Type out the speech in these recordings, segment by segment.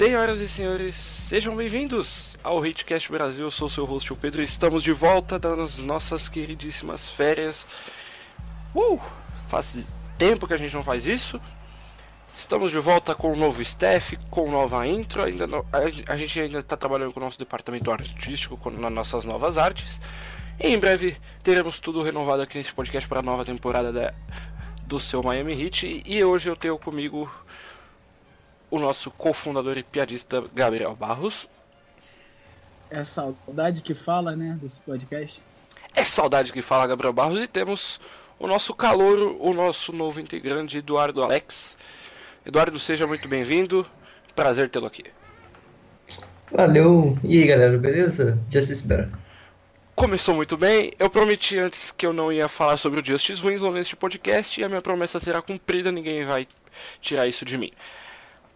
Senhoras e senhores, sejam bem-vindos ao Hitcast Brasil. Eu sou seu host, o Pedro, estamos de volta das nossas queridíssimas férias. Uh! Faz tempo que a gente não faz isso. Estamos de volta com um novo staff, com nova intro. Ainda a, gente ainda está trabalhando com o nosso departamento artístico, com, nas nossas novas artes. E em breve teremos tudo renovado aqui nesse podcast para a nova temporada da, do seu Miami Heat. E hoje eu tenho comigo o nosso cofundador e piadista Gabriel Barros. É saudade que fala, né, desse podcast. É saudade que fala, Gabriel Barros. E temos o nosso calouro, o nosso novo integrante, Eduardo Alex. Eduardo, seja muito bem-vindo. Prazer tê-lo aqui. Valeu. E aí, galera, beleza? Já se espera. Começou muito bem. Eu prometi antes que eu não ia falar sobre o Justice Winslow neste podcast e a minha promessa será cumprida, ninguém vai tirar isso de mim.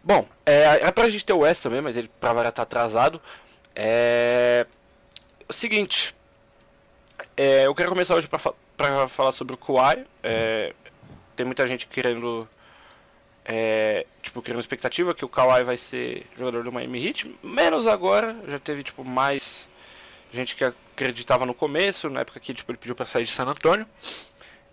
Bom, é, é pra gente ter o West também, mas ele pra variar tá atrasado. É. O seguinte. É, eu quero começar hoje pra, pra falar sobre o Kawhi. É, tem muita gente querendo. É, tipo, criando expectativa que o Kawhi vai ser jogador do Miami Heat. Menos agora, já teve tipo mais gente que acreditava no começo, na época que tipo, ele pediu pra sair de San Antonio.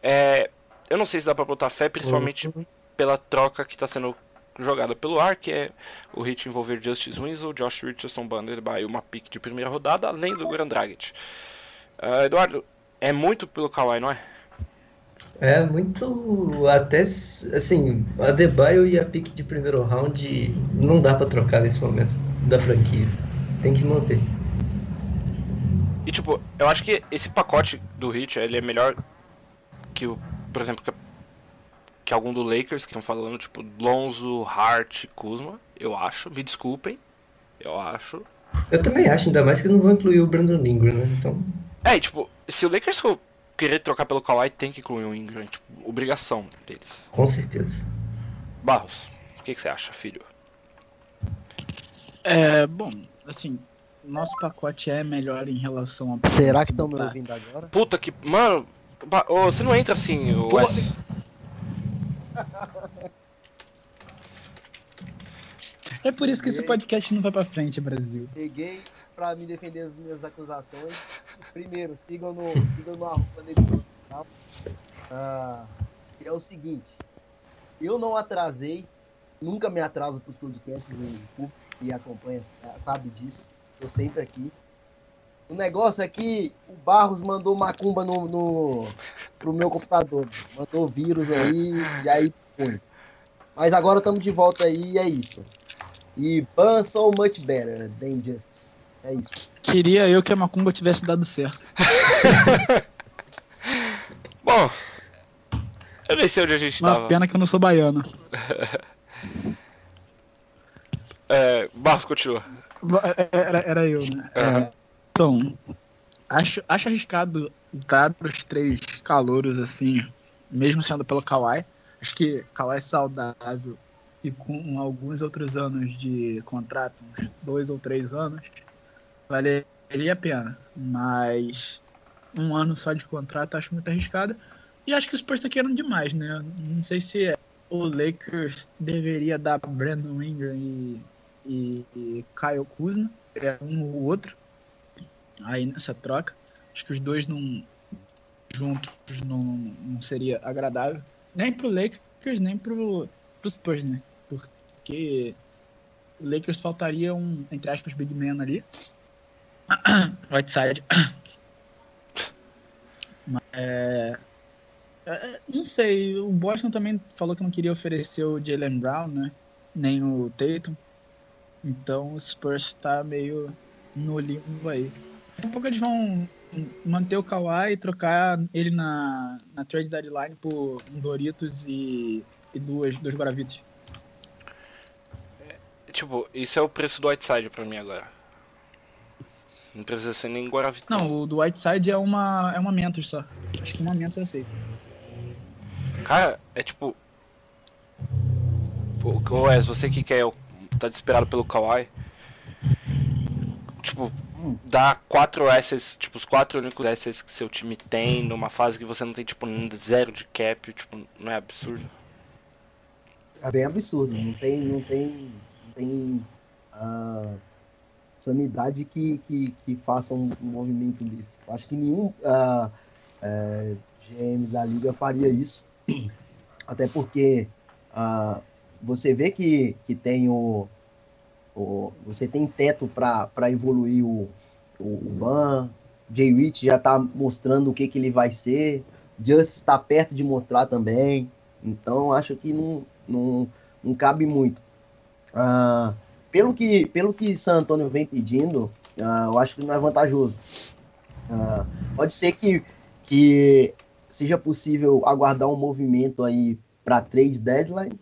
É, eu não sei se dá pra botar fé, principalmente uhum. pela troca que tá sendo jogada pelo ar, que é o hit envolver Justice Winslow, Josh Richardson, Banded by uma pick de primeira rodada, além do Grand Dragic. Uh, Eduardo, é muito pelo Kawhi, não é? É muito. Até assim, a Debaio e a pick de primeiro round não dá para trocar nesse momento da franquia. Tem que manter. E tipo, eu acho que esse pacote do Hit ele é melhor que o, por exemplo, que algum do Lakers que estão falando, tipo, Lonzo, Hart, Kuzma, eu acho. Me desculpem, eu acho. Eu também acho, ainda mais que não vão incluir o Brandon Ingram, né? Então... É, tipo, se o Lakers for querer trocar pelo Kawhi, tem que incluir o Ingram, tipo, obrigação deles. Com certeza. Barros, o que, que você acha, filho? É, bom, assim, nosso pacote é melhor em relação a. Será que estão me ouvindo agora? Puta que. Mano, você não entra assim, o Wes. É por isso que esse podcast não vai pra frente, Brasil. Peguei pra me defender das minhas acusações. Primeiro, sigam no, sigam no arroba dele, tá? Ah, é o seguinte, eu não atrasei, nunca me atraso pros podcasts e acompanha, sabe disso. Tô sempre aqui. O negócio é que o Barros mandou macumba no, no, pro meu computador. Mandou vírus aí, e aí foi. Mas agora estamos de volta aí e é isso. E Ban so much better than just. É isso. Queria eu que a macumba tivesse dado certo. Bom, eu nem sei onde a gente Uma tava. pena que eu não sou baiano. é, Barros, continua. Era, era eu, né? Uhum. É, então, acho, acho arriscado dar os três calouros, assim, mesmo sendo pelo Kawhi. Acho que Kawhi é saudável e com alguns outros anos de contrato, uns dois ou três anos, valeria a pena. Mas um ano só de contrato acho muito arriscado. E acho que o Spurs está querendo demais, né? Não sei se o Lakers deveria dar Brandon Ingram e, e, e Kyle Kuzma, é um ou outro aí nessa troca. Acho que os dois não juntos não, não seria agradável. Nem pro Lakers, nem pro, pro Spurs, né? Porque o Lakers faltaria um, entre aspas, big man ali. Whiteside. É, é, não sei, o Boston também falou que não queria oferecer o Jalen Brown, né? Nem o Tatum. Então o Spurs tá meio no limbo aí. Daqui a pouco eles vão manter o Kawhi e trocar ele na, na trade deadline por um Doritos e, e duas, dois Guaravitos. É, tipo, isso é o preço do Whiteside pra mim agora. Não precisa ser nem Guaravita. Não, o do Whiteside é uma, é uma Mentos só. Acho que uma Mentos eu sei. Cara, é tipo. O Wes, você que quer tá desesperado pelo Kawhi. Tipo, dá quatro assets, tipo, os quatro únicos assets que seu time tem numa fase que você não tem, tipo, zero de cap, tipo, não é absurdo? É bem absurdo, não tem, não tem, não tem uh, sanidade que, que, que faça um, um movimento desse. Eu acho que nenhum uh, uh, GM da liga faria isso. Até porque uh, você vê que, que tem o, Você tem teto para evoluir o, o, Van. Jay Rich já está mostrando o que, que ele vai ser. Just está perto de mostrar também. Então acho que não, não, não cabe muito. Uh, pelo que, pelo que San Antônio vem pedindo, uh, eu acho que não é vantajoso. Uh, pode ser que, que seja possível aguardar um movimento aí para trade deadline,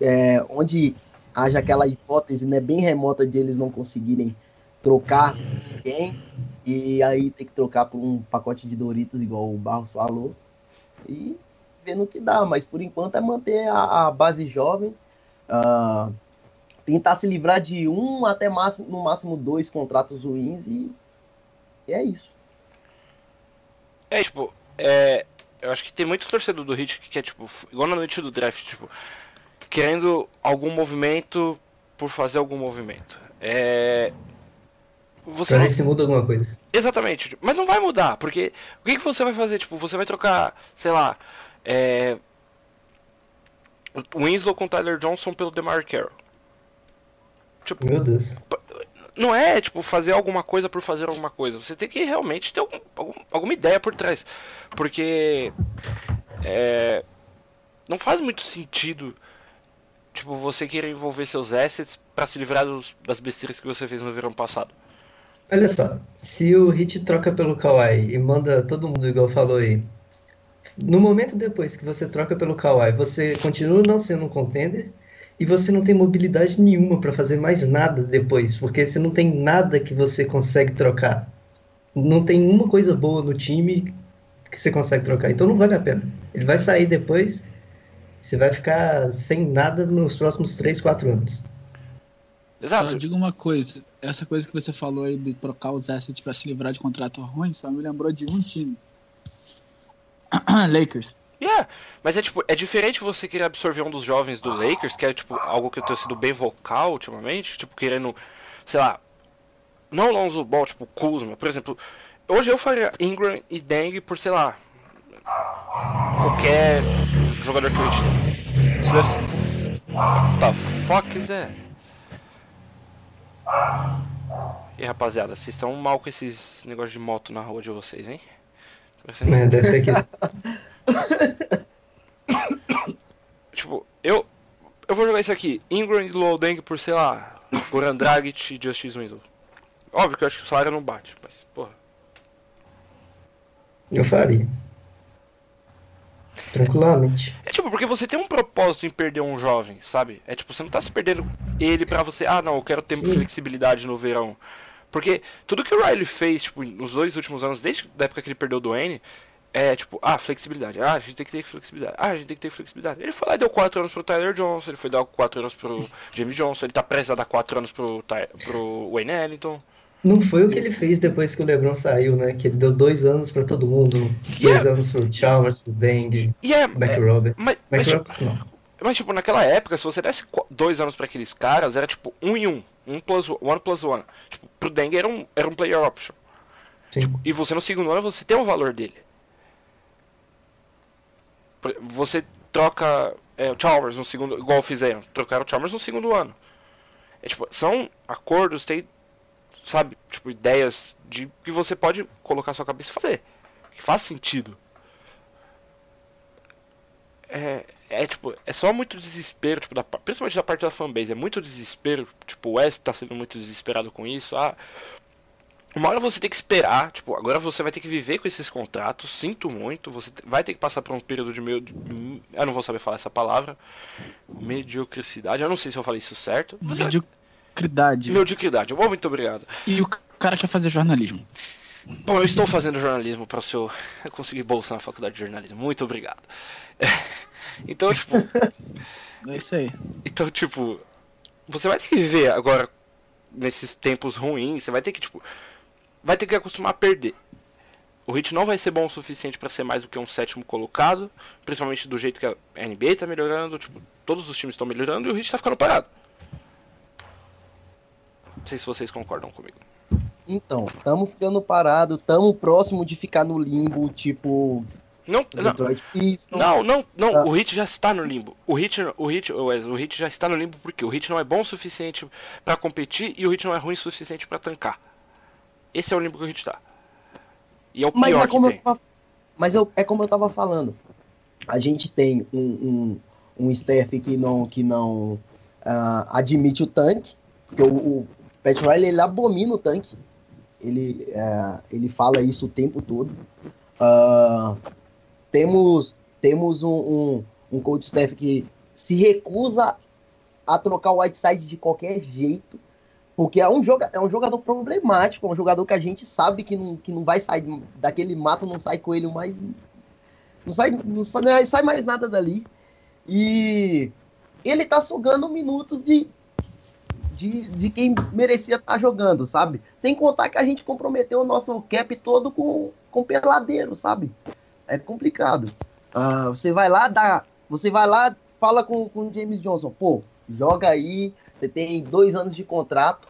é, onde haja aquela hipótese né, bem remota de eles não conseguirem trocar ninguém e aí ter que trocar por um pacote de Doritos, igual o Barros falou, e vendo o que dá. Mas por enquanto é manter a, a base jovem. Uh, tentar se livrar de um até máximo, no máximo dois contratos ruins e, e é isso. É, tipo, é, eu acho que tem muito torcedor do Hit que quer, tipo, igual na noite do draft, tipo, querendo algum movimento por fazer algum movimento. É. Você pra não... ver se muda alguma coisa. Exatamente, mas não vai mudar, porque o que, que você vai fazer? Tipo, você vai trocar, sei lá, é. O Winslow com Tyler Johnson pelo DeMar Carroll. Tipo, Meu Deus. Não é, tipo, fazer alguma coisa por fazer alguma coisa. Você tem que realmente ter algum, algum, alguma ideia por trás. Porque. É, não faz muito sentido, tipo, você querer envolver seus assets para se livrar dos, das besteiras que você fez no verão passado. Olha só, se o Hit troca pelo Kawhi e manda todo mundo igual falou aí, no momento depois que você troca pelo Kawhi, você continua não sendo um contender e você não tem mobilidade nenhuma para fazer mais nada depois, porque você não tem nada que você consegue trocar. Não tem uma coisa boa no time que você consegue trocar, então não vale a pena. Ele vai sair depois, você vai ficar sem nada nos próximos 3, 4 anos. Exato. Só diga uma coisa, essa coisa que você falou aí de trocar os assets para se livrar de contrato ruim, só me lembrou de um time. Lakers. Yeah, mas é tipo, é diferente você querer absorver um dos jovens do Lakers, que é tipo algo que eu tenho sido bem vocal ultimamente, tipo, querendo, sei lá, não Lonzo Ball, tipo, Kuzma, por exemplo, hoje eu faria Ingram e Deng por, sei lá, qualquer jogador que eu te... What the fuck is that? E rapaziada, vocês estão mal com esses negócios de moto na rua de vocês, hein? É, deve ser que tipo, eu. Eu vou jogar isso aqui. Ingram e por, sei lá, Goran Dragic e Justice Winslow. Óbvio que eu acho que o salário não bate, mas, porra. Eu faria. Tranquilamente. É tipo, porque você tem um propósito em perder um jovem, sabe? É tipo, você não tá se perdendo ele pra você, ah não, eu quero ter Sim. flexibilidade no verão. Porque tudo que o Riley fez, tipo, nos dois últimos anos, desde a época que ele perdeu o Duane, é tipo, ah, flexibilidade. Ah, a gente tem que ter flexibilidade. Ah, a gente tem que ter flexibilidade. Ele foi lá e deu 4 anos pro Tyler Johnson, ele foi dar 4 anos pro James Johnson, ele tá prestes a dar 4 anos pro, pro Wayne Ellington. Não foi o que ele fez depois que o LeBron saiu, né? Que ele deu dois anos pra todo mundo. Dois yeah. anos pro Chalmers, pro Dengue, yeah, Mac é, Roberts. Mas, mas, tipo, não. mas, tipo, naquela época, se você desse dois anos pra aqueles caras, era tipo um e um. Um plus one plus one. Tipo, pro Dengue era um, era um player option. Tipo, e você no segundo ano você tem o valor dele. Você troca é, o Chalmers no segundo. Igual fizeram. Trocaram o Chalmers no segundo ano. É, tipo, são acordos, tem. Sabe, tipo, ideias de que você pode colocar sua cabeça e fazer. Que faz sentido. É, é tipo, é só muito desespero, tipo, da, principalmente da parte da fanbase, é muito desespero, tipo, o West tá sendo muito desesperado com isso, ah, uma hora você tem que esperar, tipo, agora você vai ter que viver com esses contratos, sinto muito, você vai ter que passar por um período de meio. Eu não vou saber falar essa palavra. Mediocridade, eu não sei se eu falei isso certo. Você mediocridade. Mediocridade, bom, muito obrigado. E o cara quer fazer jornalismo. Bom, eu estou fazendo jornalismo para o seu conseguir bolsa na faculdade de jornalismo. Muito obrigado. Então, tipo. É isso aí. Então, tipo. Você vai ter que viver agora nesses tempos ruins. Você vai ter que, tipo vai ter que acostumar a perder. O Hit não vai ser bom o suficiente para ser mais do que um sétimo colocado, principalmente do jeito que a NBA tá melhorando, tipo, todos os times estão melhorando e o Hit tá ficando parado. Não sei se vocês concordam comigo. Então, estamos ficando parados, estamos próximo de ficar no limbo, tipo. Não, não, Detroit Pistons. não, não, não, Ah. o Hit já está no limbo. O Hit, o Hit, o Hit já está no limbo porque o Hit não é bom o suficiente pra competir e o Hit não é ruim o suficiente pra tancar. Esse é o limbo que o Hit tá. E é o Mas pior é como que eu tem. tava, mas eu, é como eu tava falando. A gente tem um, um, um staff que não, que não ah, admite o tanque. Porque o, o Pat Riley ele abomina o tanque. Ele, ah, ele fala isso o tempo todo. Ah, temos temos um, um, um coach staff que se recusa a trocar o Whiteside de qualquer jeito. Porque é um, joga, é um jogador problemático, é um jogador que a gente sabe que não, que não vai sair daquele mato, não sai coelho mais. Não sai, não sai, não sai mais nada dali. E ele tá sugando minutos de, de, de quem merecia estar jogando, sabe? Sem contar que a gente comprometeu o nosso cap todo com, com peladeiro, sabe? É complicado. Ah, você vai lá, dá. Você vai lá, fala com com o James Johnson, pô, joga aí, você tem dois anos de contrato.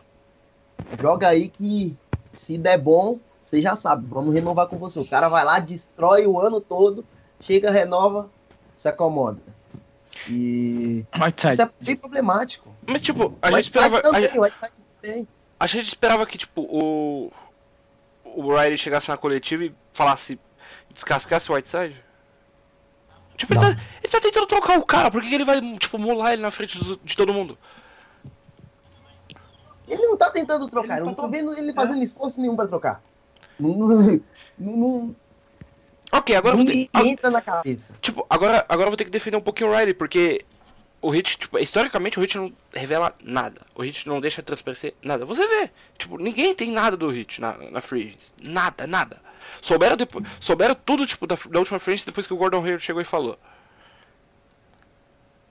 Joga aí que se der bom, você já sabe, vamos renovar com você. O cara vai lá, destrói o ano todo, chega, renova, se acomoda. E Whiteside. isso é bem problemático. Mas tipo, a gente esperava. a também, gente-. A esperava que, tipo, o. O Riley chegasse na coletiva e falasse. descascasse o Whiteside. Tipo, ele tá, ele tá tentando trocar o cara, por que, ele vai, tipo, molar ele na frente de todo mundo? Ele não tá tentando trocar, eu não tá tô vendo ele fazendo esforço nenhum pra trocar. Não, não, não, Ok, agora eu não vou ter. entra na cabeça. Tipo, agora, agora eu vou ter que defender um pouquinho o Riley, porque o Hit, tipo, historicamente o Hit não revela nada. O Hit não deixa transparecer nada. Você vê, tipo, ninguém tem nada do Hit na, na Free. Nada, nada. Souberam, depois, souberam tudo, tipo, da, da última Free depois que o Gordon Hayward chegou e falou.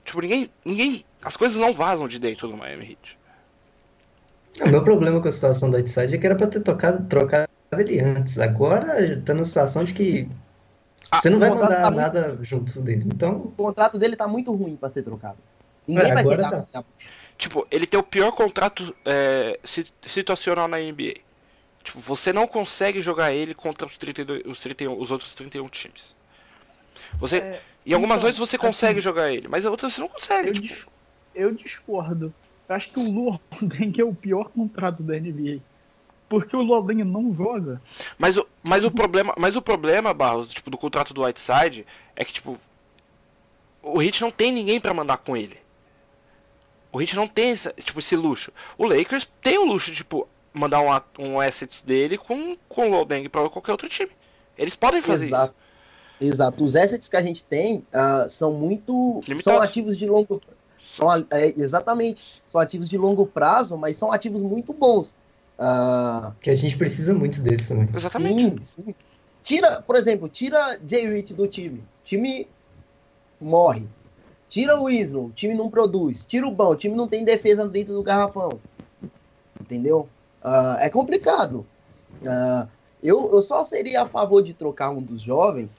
Tipo, ninguém, ninguém, as coisas não vazam de dentro do Miami Heat. O meu problema com a situação do Whiteside é que era pra ter tocado, trocado ele antes. Agora tá numa situação de que você não vai mandar tá muito- nada junto dele. Então, O contrato dele tá muito ruim pra ser trocado. Ninguém É, vai querer. tá. Tipo, ele tem o pior contrato é, si- situacional na NBA. Tipo, você não consegue jogar ele contra os, 32, os, 31, os outros 31 times. Você, É, em algumas então, noites você consegue assim, jogar ele, mas em outras você não consegue. Eu, tipo. dis- eu discordo. Eu acho que o Lu Holding é o pior contrato da NBA. Porque o Loden não joga. Mas, o, mas, o problema, mas o problema, Barros, tipo, do contrato do Whiteside é que, tipo, o Heat não tem ninguém pra mandar com ele. O Heat não tem essa, tipo, esse luxo. O Lakers tem o luxo de, tipo, mandar um, um assets dele com, com o Lodeng pra qualquer outro time. Eles podem fazer Exato. Exato. Os assets que a gente tem ah, são muito. Limitados. São ativos de longo isso. são, é, Exatamente. São ativos de longo prazo, mas são ativos muito bons. Ah, que a gente precisa muito deles também. Exatamente. sim, sim. Tira, por exemplo, tira Jay Rich do time. O time morre. Tira o Islo, o time não produz. Tira o Bão, o time não tem defesa dentro do garrafão. Entendeu? Ah, é complicado. Ah, eu, eu só seria a favor de trocar um dos jovens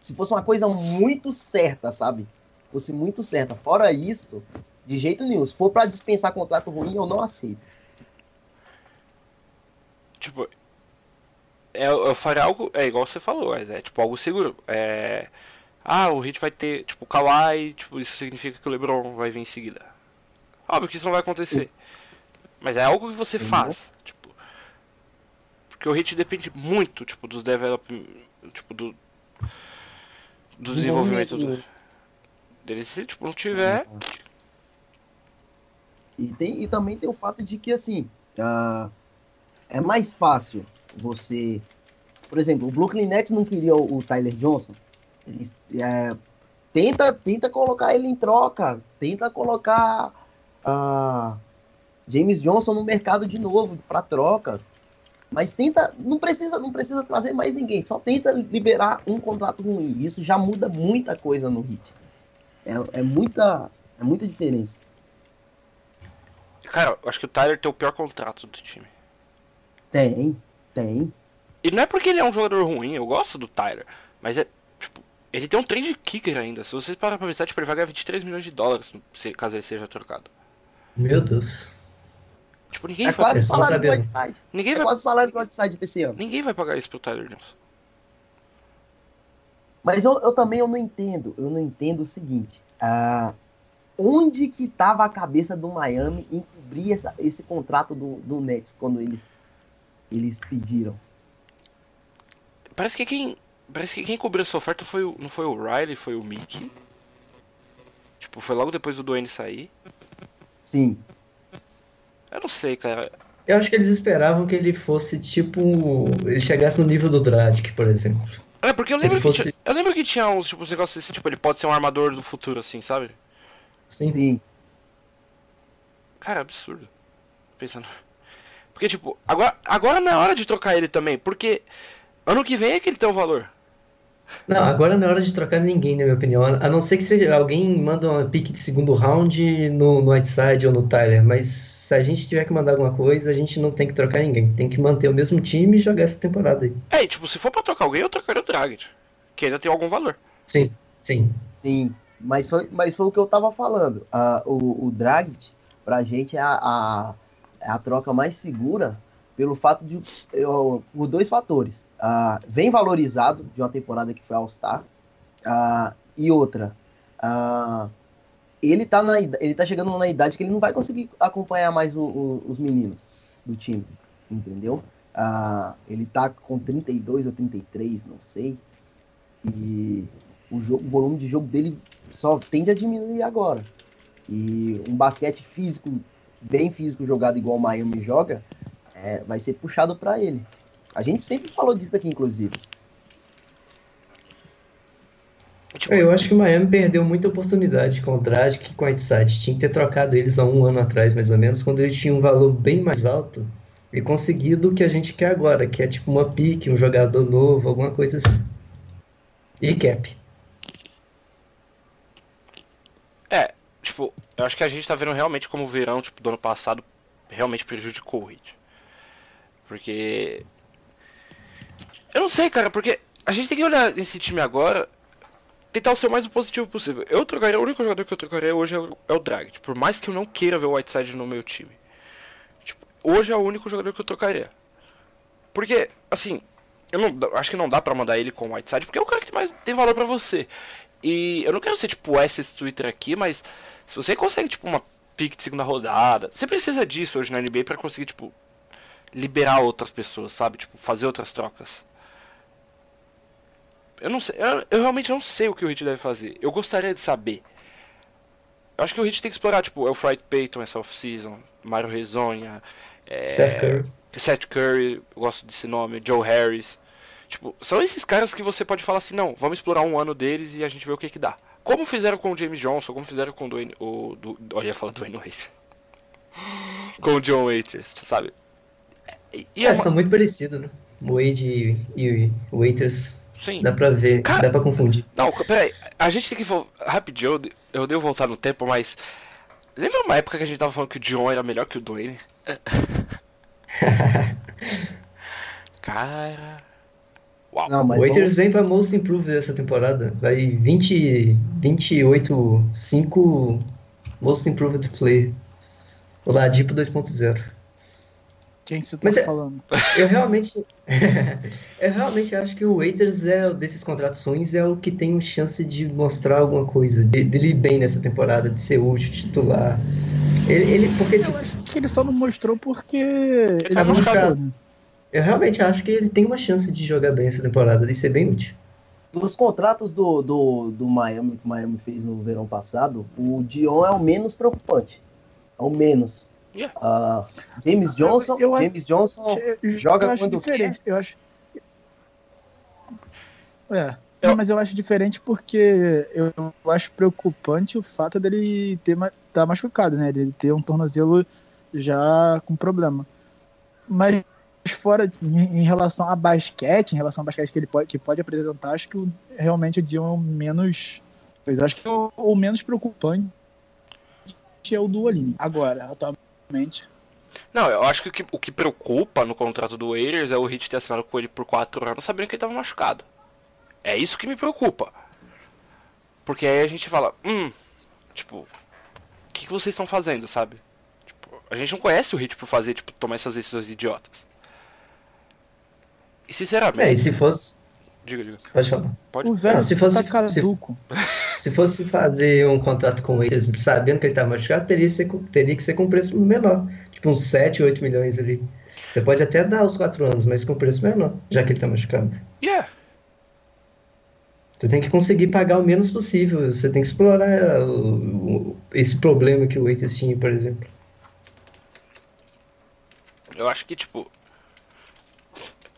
se fosse uma coisa muito certa, sabe? Fosse muito certa. Fora isso, de jeito nenhum. Se for pra dispensar contrato ruim, eu não aceito. Tipo, é, eu faria algo, é igual você falou, é, é tipo algo seguro. É, ah, o Heat vai ter, tipo, o Kawhi, tipo, isso significa que o LeBron vai vir em seguida. Óbvio que isso não vai acontecer. Mas é algo que você faz, tipo. Porque o Heat depende muito, tipo, dos development, tipo, do do desenvolvimento do, dele. Se, tipo, não tiver, E, tem, e também tem o fato de que, assim, ah, é mais fácil você. Por exemplo, o Brooklyn Nets não queria o, o Tyler Johnson. Eles, é, tenta, tenta colocar ele em troca. Tenta colocar ah, James Johnson no mercado de novo para trocas. Mas tenta, não precisa, não precisa trazer mais ninguém. Só tenta liberar um contrato ruim. Isso já muda muita coisa no Heat. É, é muita, é muita diferença. cara, eu acho que o Tyler tem o pior contrato do time. Tem, tem. E não é porque ele é um jogador ruim, eu gosto do Tyler, mas é, tipo, ele tem um trade kicker ainda. Se vocês parar pra pensar, tipo, ele vai ganhar 23 milhões de dólares se, caso ele seja trocado. Meu Deus. Tipo, ninguém É vai. quase não salário do. Whiteside. Ninguém É vai. quase salário do Whiteside pra esse ano. Ninguém vai pagar isso pro Tyler Jones. Mas eu, eu também eu não entendo. Eu não entendo o seguinte. ah, onde que tava a cabeça do Miami em cobrir essa- esse contrato do, do Nets quando eles, eles pediram? Parece que quem. Parece que quem cobriu essa oferta foi o, não foi o Riley, foi o Mickey. Tipo, foi logo depois do Dwayne sair. Sim. Eu não sei, cara. Eu acho que eles esperavam que ele fosse tipo. Ele chegasse no nível do Dragic, por exemplo. É, porque eu lembro, que, fosse- tinha, eu lembro que tinha uns, tipo, uns negócios assim, tipo, ele pode ser um armador do futuro, assim, sabe? Sim. Sim. Cara, absurdo. Pensando. Porque, tipo, agora, agora não é hora de trocar ele também, porque ano que vem é que ele tem o valor. Não, agora não é hora de trocar ninguém, na minha opinião. A não ser que seja alguém manda uma pique de segundo round no, no Whiteside ou no Tyler. Mas se a gente tiver que mandar alguma coisa, a gente não tem que trocar ninguém. Tem que manter o mesmo time e jogar essa temporada aí. É, e, tipo, se for pra trocar alguém, eu trocaria o Dragic. Que ainda tem algum valor. Sim, sim. Sim, mas foi, mas foi o que eu tava falando. Ah, o, o Dragic, pra gente, é a, a, é a troca mais segura pelo fato de. Eu, por dois fatores. Ah, vem valorizado de uma temporada que foi All-Star. Ah, e outra. ah, ele, tá na, ele tá chegando na idade que ele não vai conseguir acompanhar mais o- o- os meninos do time. Entendeu? Ele tá com 32 ou 33, não sei. E o, jogo, o volume de jogo dele só tende a diminuir agora. E um basquete físico, bem físico jogado igual o Miami joga, é, vai ser puxado para ele. A gente sempre falou disso aqui, inclusive. Tipo, Eu acho que o Miami perdeu muita oportunidade com o Dragic e com o Whiteside. Tinha que ter trocado eles há um ano atrás, mais ou menos, quando eles tinham um valor bem mais alto e conseguido o que a gente quer agora, que é tipo uma pique, um jogador novo, alguma coisa assim. E cap. É, tipo, eu acho que a gente tá vendo realmente como o verão, tipo, do ano passado realmente prejudicou o Heat. Porque. Eu não sei, cara, porque a gente tem que olhar esse time agora, tentar ser o mais positivo possível. Eu trocaria, o único jogador que eu trocaria hoje é o, é o. Por mais que eu não queira ver o Whiteside no meu time. Tipo, hoje é o único jogador que eu trocaria. Porque, assim, eu não acho que não dá pra mandar ele com o Whiteside, porque é o cara que mais tem valor pra você. E eu não quero ser tipo esse Twitter aqui, mas se você consegue tipo uma pick de segunda rodada, você precisa disso hoje na NBA pra conseguir tipo liberar outras pessoas, sabe? Tipo fazer outras trocas. Eu não sei, eu, eu realmente não sei o que o Heat deve fazer. Eu gostaria de saber. Eu acho que o Heat tem que explorar tipo Elfright Payton essa off-season, Mario Rezonha, é, Seth Curry. Seth Curry, eu gosto desse nome, Joe Harris. Tipo, são esses caras que você pode falar assim, não, vamos explorar um ano deles e a gente vê o que que dá. Como fizeram com o James Johnson, como fizeram com o Dwayne, o, do, olha, ia falar Dwayne Wade. com o John Waiters, sabe? E, e é É, uma- são muito parecidos, né? Wade e, e Waiters. sim. Dá pra ver, Cara- dá pra confundir. Não, peraí, a gente tem que rapidinho, eu, eu devo voltar no tempo, mas lembra uma época que a gente tava falando que o John era melhor que o Dwayne? Cara, uau. Não, O mas Waiters vem pra Most Improved dessa temporada. Vai 20, 28, 5 Most Improved Player. O Ladipo 2.0. Quem você tá Mas é- falando? Eu realmente. eu realmente acho que o Waiters é, desses contratos ruins, é o que tem chance de mostrar alguma coisa. De, dele bem nessa temporada, de ser útil, titular. Ele, ele- porque tipo, Eu acho que ele só não mostrou porque ele tá se machucado. Eu realmente acho que ele tem uma chance de jogar bem essa temporada, de ser bem útil. Dos contratos do, do, do Miami, que o Miami fez no verão passado, o Dion é o menos preocupante. É o menos. Yeah. Ah, James Johnson, Eu- eu- James Johnson Eu joga eu acho quando diferente. Eu acho. É. Não, mas eu acho diferente porque eu acho preocupante o fato dele ter ma- tá machucado, né? Ele ter um tornozelo já com problema. Mas fora em relação a basquete, em relação ao basquete que ele pode, que pode apresentar, acho que realmente o Dion é o menos. Eu acho que o, o menos preocupante é o do. Agora, atualmente. Não, eu acho que o, que o que preocupa no contrato do Waiters é o Heat ter assinado com ele por 4 anos sabendo que ele tava machucado. É isso que me preocupa. Porque aí a gente fala, hum, tipo, o que, que vocês estão fazendo, sabe? Tipo, A gente não conhece o Hit por fazer, tipo, tomar essas decisões idiotas. E sinceramente. É, e se fosse. Diga, diga. Pode falar. Pode. O velho se fosse- tá caduco. Se fosse fazer um contrato com o Waiters sabendo que ele tá machucado, teria, que ser com- teria que ser com preço menor. Tipo uns 7, 8 milhões ali. Você pode até dar os 4 anos, mas com preço menor, já que ele tá machucado. Yeah. Você tem que conseguir pagar o menos possível. Você tem que explorar o- o- esse problema que o Waiters tinha, por exemplo. Eu acho que, tipo.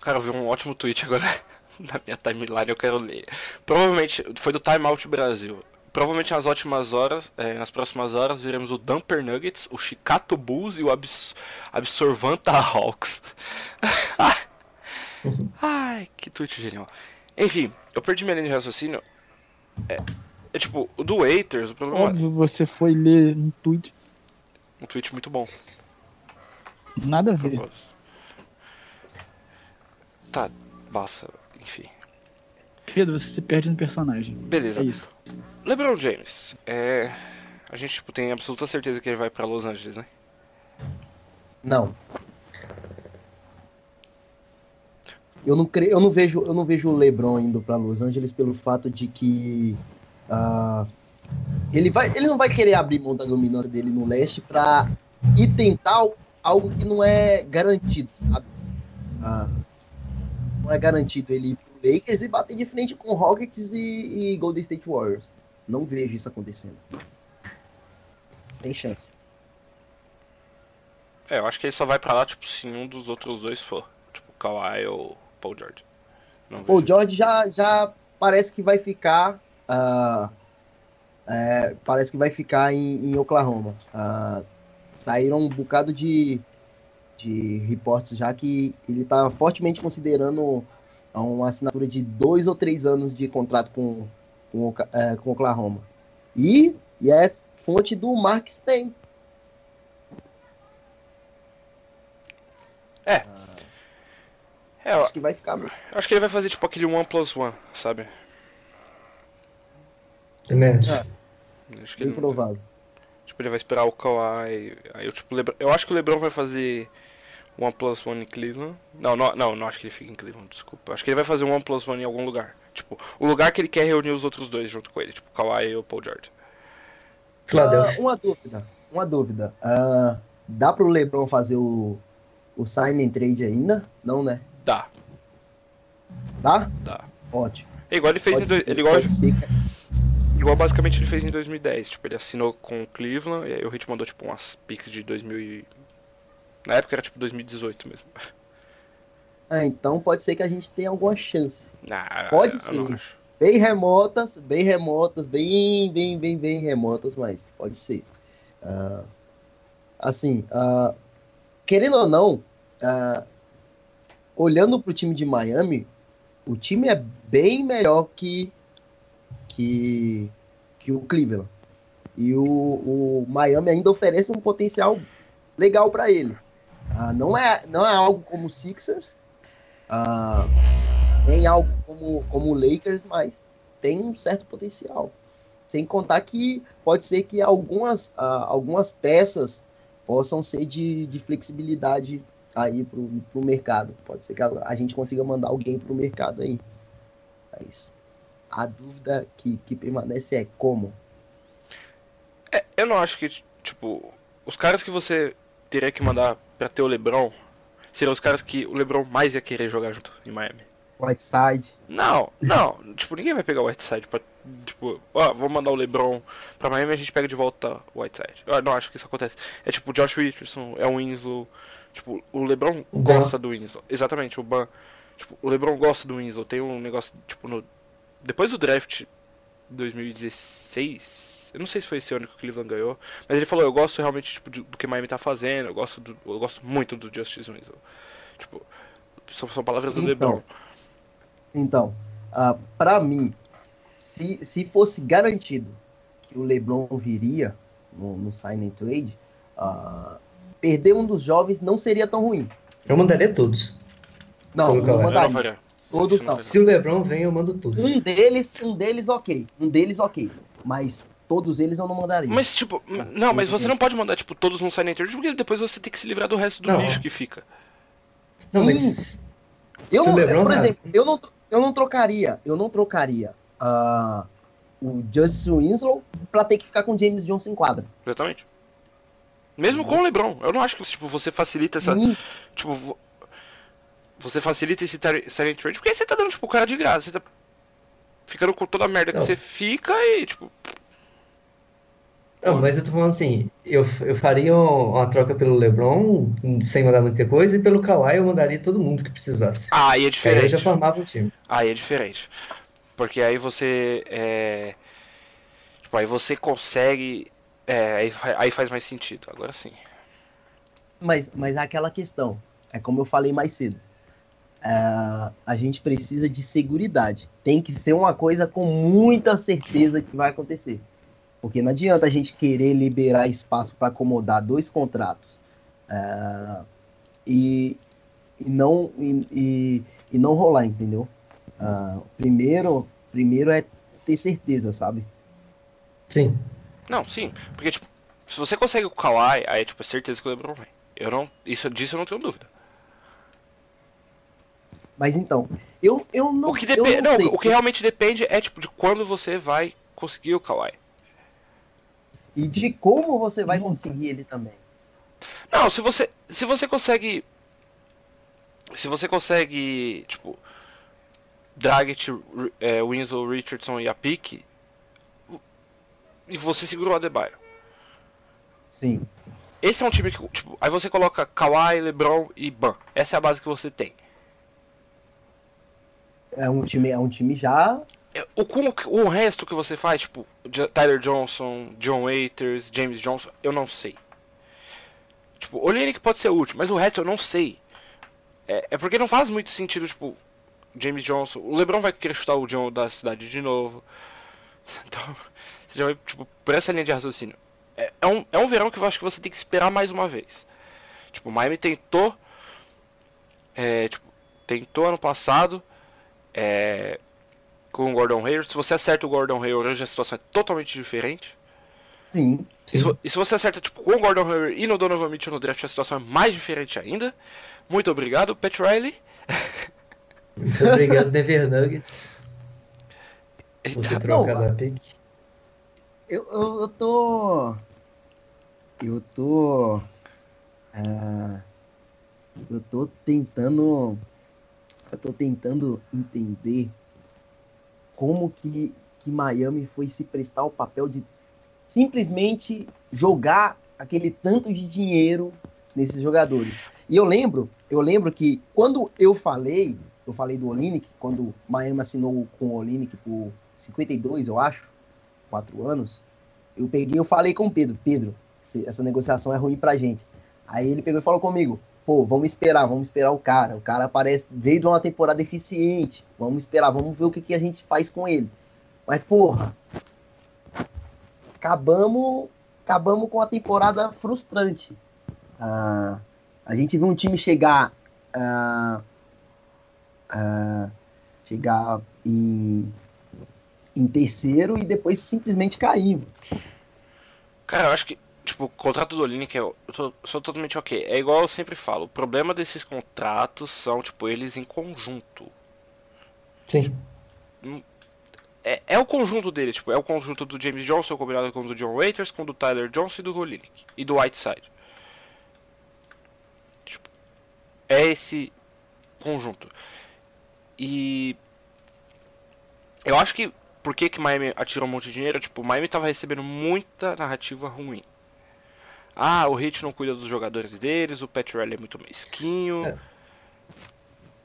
Cara, eu vi um ótimo tweet agora na minha timeline, eu quero ler. Provavelmente, foi do Time Out Brasil. Provavelmente nas ótimas horas, é, nas próximas horas, veremos o Dumper Nuggets, o Chicago Bulls e o Abs Absorvanta Hawks. Ai, que tweet genial. Enfim, eu perdi minha linha de raciocínio. É, é tipo, o do Waiters, o problema Óbvio, você foi ler um tweet. um tweet muito bom. Nada a ver. Tá, basta, enfim. Pedro, você se perde no personagem. Beleza. É isso. LeBron James, é. A gente tipo, tem absoluta certeza que ele vai pra Los Angeles, né? Não. Eu não, cre... eu não vejo eu não vejo o LeBron indo para Los Angeles pelo fato de que ah, ele vai ele não vai querer abrir mão da dominância dele no leste para ir tentar algo que não é garantido, sabe? Ah, não é garantido ele ir pro Lakers e bater de frente com Rockets e, e Golden State Warriors. Não vejo isso acontecendo. Sem chance. É, eu acho que ele só vai pra lá, tipo, se um dos outros dois for. Tipo, Kawhi ou Paul George. Não O vejo. George já, já parece que vai ficar. ah, é, parece que vai ficar em, em Oklahoma. Ah, saíram um bocado de, de reportes já que ele está fortemente considerando uma assinatura de dois ou três anos de contrato com, com, é, com Oklahoma. E, e é fonte do Mark Stein. É, eu Acho que vai ficar. mesmo. acho que ele vai fazer, tipo, aquele one plus one, sabe? É. Acho que Bem ele, provável. tipo, ele vai esperar o Kawhi. Aí eu, tipo, Lebron, eu acho que o LeBron vai fazer one plus one em Cleveland. Não, não, não, não acho que ele fica em Cleveland, desculpa. Acho que ele vai fazer um one plus one em algum lugar. Tipo, o lugar que ele quer reunir os outros dois junto com ele, tipo, Kawhi ou Paul George. Ah, uma dúvida, uma dúvida. Ah, dá pro LeBron fazer o, o sign and trade ainda? Não, né? Dá, Dá? dá. Ótimo. É igual ele fez Pode em dois, ser, ele igual, pode ser que- igual basicamente ele fez em 2010. Tipo, ele assinou com o Cleveland e aí o Hit mandou tipo umas pics de 2000 e... Na época era tipo 2018 mesmo. Ah, então pode ser que a gente tenha alguma chance. Ah, Pode ser. Bem remotas, bem remotas, bem, bem, bem, bem remotas, mas pode ser. Ah, assim, ah, querendo ou não, ah, olhando pro time de Miami, o time é bem melhor que, que, que o Cleveland. E o, o Miami ainda oferece um potencial legal para ele. Ah, não, é, não é algo como o Sixers, ah, nem algo como, como o Lakers, mas tem um certo potencial. Sem contar que pode ser que algumas, ah, algumas peças possam ser de, de flexibilidade aí pro, pro mercado. Pode ser que a, a gente consiga mandar alguém pro mercado aí. Mas a dúvida que, que permanece é como. É, eu não acho que, tipo, os caras que você teria que mandar pra ter o LeBron seriam os caras que o LeBron mais ia querer jogar junto em Miami. Whiteside. Não, não, tipo, ninguém vai pegar o Whiteside pra, tipo, ó, vou mandar o LeBron pra Miami e a gente pega de volta o Whiteside. Eu não acho que isso acontece. É tipo, Josh Richardson, é o Winslow, tipo, o LeBron O gosta do Winslow. Exatamente, o Ban. Tipo, o LeBron gosta do Winslow. Tem um negócio, tipo, no depois do draft 2016, eu não sei se foi esse ano que o Cleveland ganhou, mas ele falou, eu gosto realmente tipo, do, do que Miami tá fazendo, eu gosto do, eu gosto muito do Justice Winslow. Tipo, são, são palavras do Então, LeBron. Então, ah, para mim, se, se fosse garantido que o LeBron viria no, no sign and trade, ah, perder um dos jovens não seria tão ruim. Eu mandaria todos. Não, não não mandaria. faria. Todos não não. Se o LeBron vem, eu mando todos. Um deles, um deles ok. Um deles ok. Mas todos eles eu não mandaria. Mas, tipo, não, mas você não pode mandar, tipo, todos no and trade, porque depois você tem que se livrar do resto do Não. lixo que fica. Não, mas. Eu não, por exemplo, eu não, eu não trocaria, eu não trocaria ah, o Justice Winslow pra ter que ficar com o James Johnson em quadra. Exatamente. Mesmo com o LeBron. Eu não acho que, tipo, você facilita essa. Sim, Tipo, vo- você facilita esse and trade, porque aí você tá dando, tipo, o cara de graça. Você tá ficando com toda a merda que Não. você fica e, tipo, Não, mas eu tô falando assim, eu, eu faria uma troca pelo LeBron sem mandar muita coisa, e pelo Kawhi eu mandaria todo mundo que precisasse. aí é Aí eu diferente. já formava um time. Aí é diferente. Porque aí você. É... Tipo, aí você consegue. É, aí, aí faz mais sentido. Agora sim. mas, mas é aquela questão, é como eu falei mais cedo. Ah, a gente precisa de seguridade. Tem que ser uma coisa com muita certeza que vai acontecer. Porque não adianta a gente querer liberar espaço para acomodar dois contratos ah, e, e não e, e, e não rolar, entendeu? Ah, primeiro, primeiro é ter certeza, sabe? Sim. Não, sim. Porque, tipo, se você consegue o Kawhi, aí é tipo, é certeza que o LeBron vem. Eu não. Isso disso eu não tenho dúvida. Mas então, eu, eu não, o que eu depende. não Não, o que realmente depende é tipo de quando você vai conseguir o Kawhi. E de como você vai conseguir ele também. Não, se você. Se você consegue. Se você consegue. Tipo. Dragic, é, Winslow, Richardson e a pique. E você segura o Adebayo. Sim. Esse é um time que. Tipo, aí você coloca Kawhi, LeBron e Ban. Essa é a base que você tem. É um time, é um time já. É, O, com o resto que você faz, tipo, Tyler Johnson, John Waiters, James Johnson, eu não sei. Tipo, o Olenek pode ser útil, mas o resto eu não sei. É, é porque não faz muito sentido, tipo, James Johnson. O LeBron vai querer chutar o John da cidade de novo. Então, você já vai, tipo, por essa linha de raciocínio. É, é um, é um verão que eu acho que você tem que esperar mais uma vez. Tipo, o Miami tentou. É, tipo, tentou ano passado. É, com o Gordon Hayward. Se você acerta o Gordon Hayward, hoje a situação é totalmente diferente. Sim. E se, e se você acerta tipo, com o Gordon Hayward e no Donovan Mitchell no draft, a situação é mais diferente ainda. Muito obrigado, Pat Riley. Muito obrigado, Denver Nuggets. Você Então, troca Não, da pick. Eu, eu, eu tô. Eu tô. ah, eu tô tentando. Eu tô tentando entender como que, que Miami foi se prestar o papel de simplesmente jogar aquele tanto de dinheiro nesses jogadores. E eu lembro, eu lembro que quando eu falei, eu falei do Olinick, quando Miami assinou com o Olinick por 52, eu acho, quatro anos, eu peguei, eu falei com o Pedro, Pedro, essa negociação é ruim pra gente. Aí ele pegou e falou comigo, pô, vamos esperar, vamos esperar o cara. O cara parece, veio de uma temporada eficiente, vamos esperar, vamos ver o que, que a gente faz com ele. Mas, porra, acabamos, acabamos com a temporada frustrante. Ah, a gente viu um time chegar, ah, ah, chegar em, em terceiro e depois simplesmente cair. Cara, eu acho que, tipo, o contrato do Olinick é, eu tô- sou totalmente ok. É igual eu sempre falo, o problema desses contratos são, tipo, eles em conjunto. Sim. É, é o conjunto deles, tipo, é o conjunto do James Johnson combinado com o do John Waiters, com o do Tyler Johnson e do Olinick. E do Whiteside. Tipo, é esse conjunto. E eu acho que por que que Miami atirou um monte de dinheiro? Tipo, Miami tava recebendo muita narrativa ruim. Ah, o Heat não cuida dos jogadores deles, o Pat Riley é muito mesquinho. É.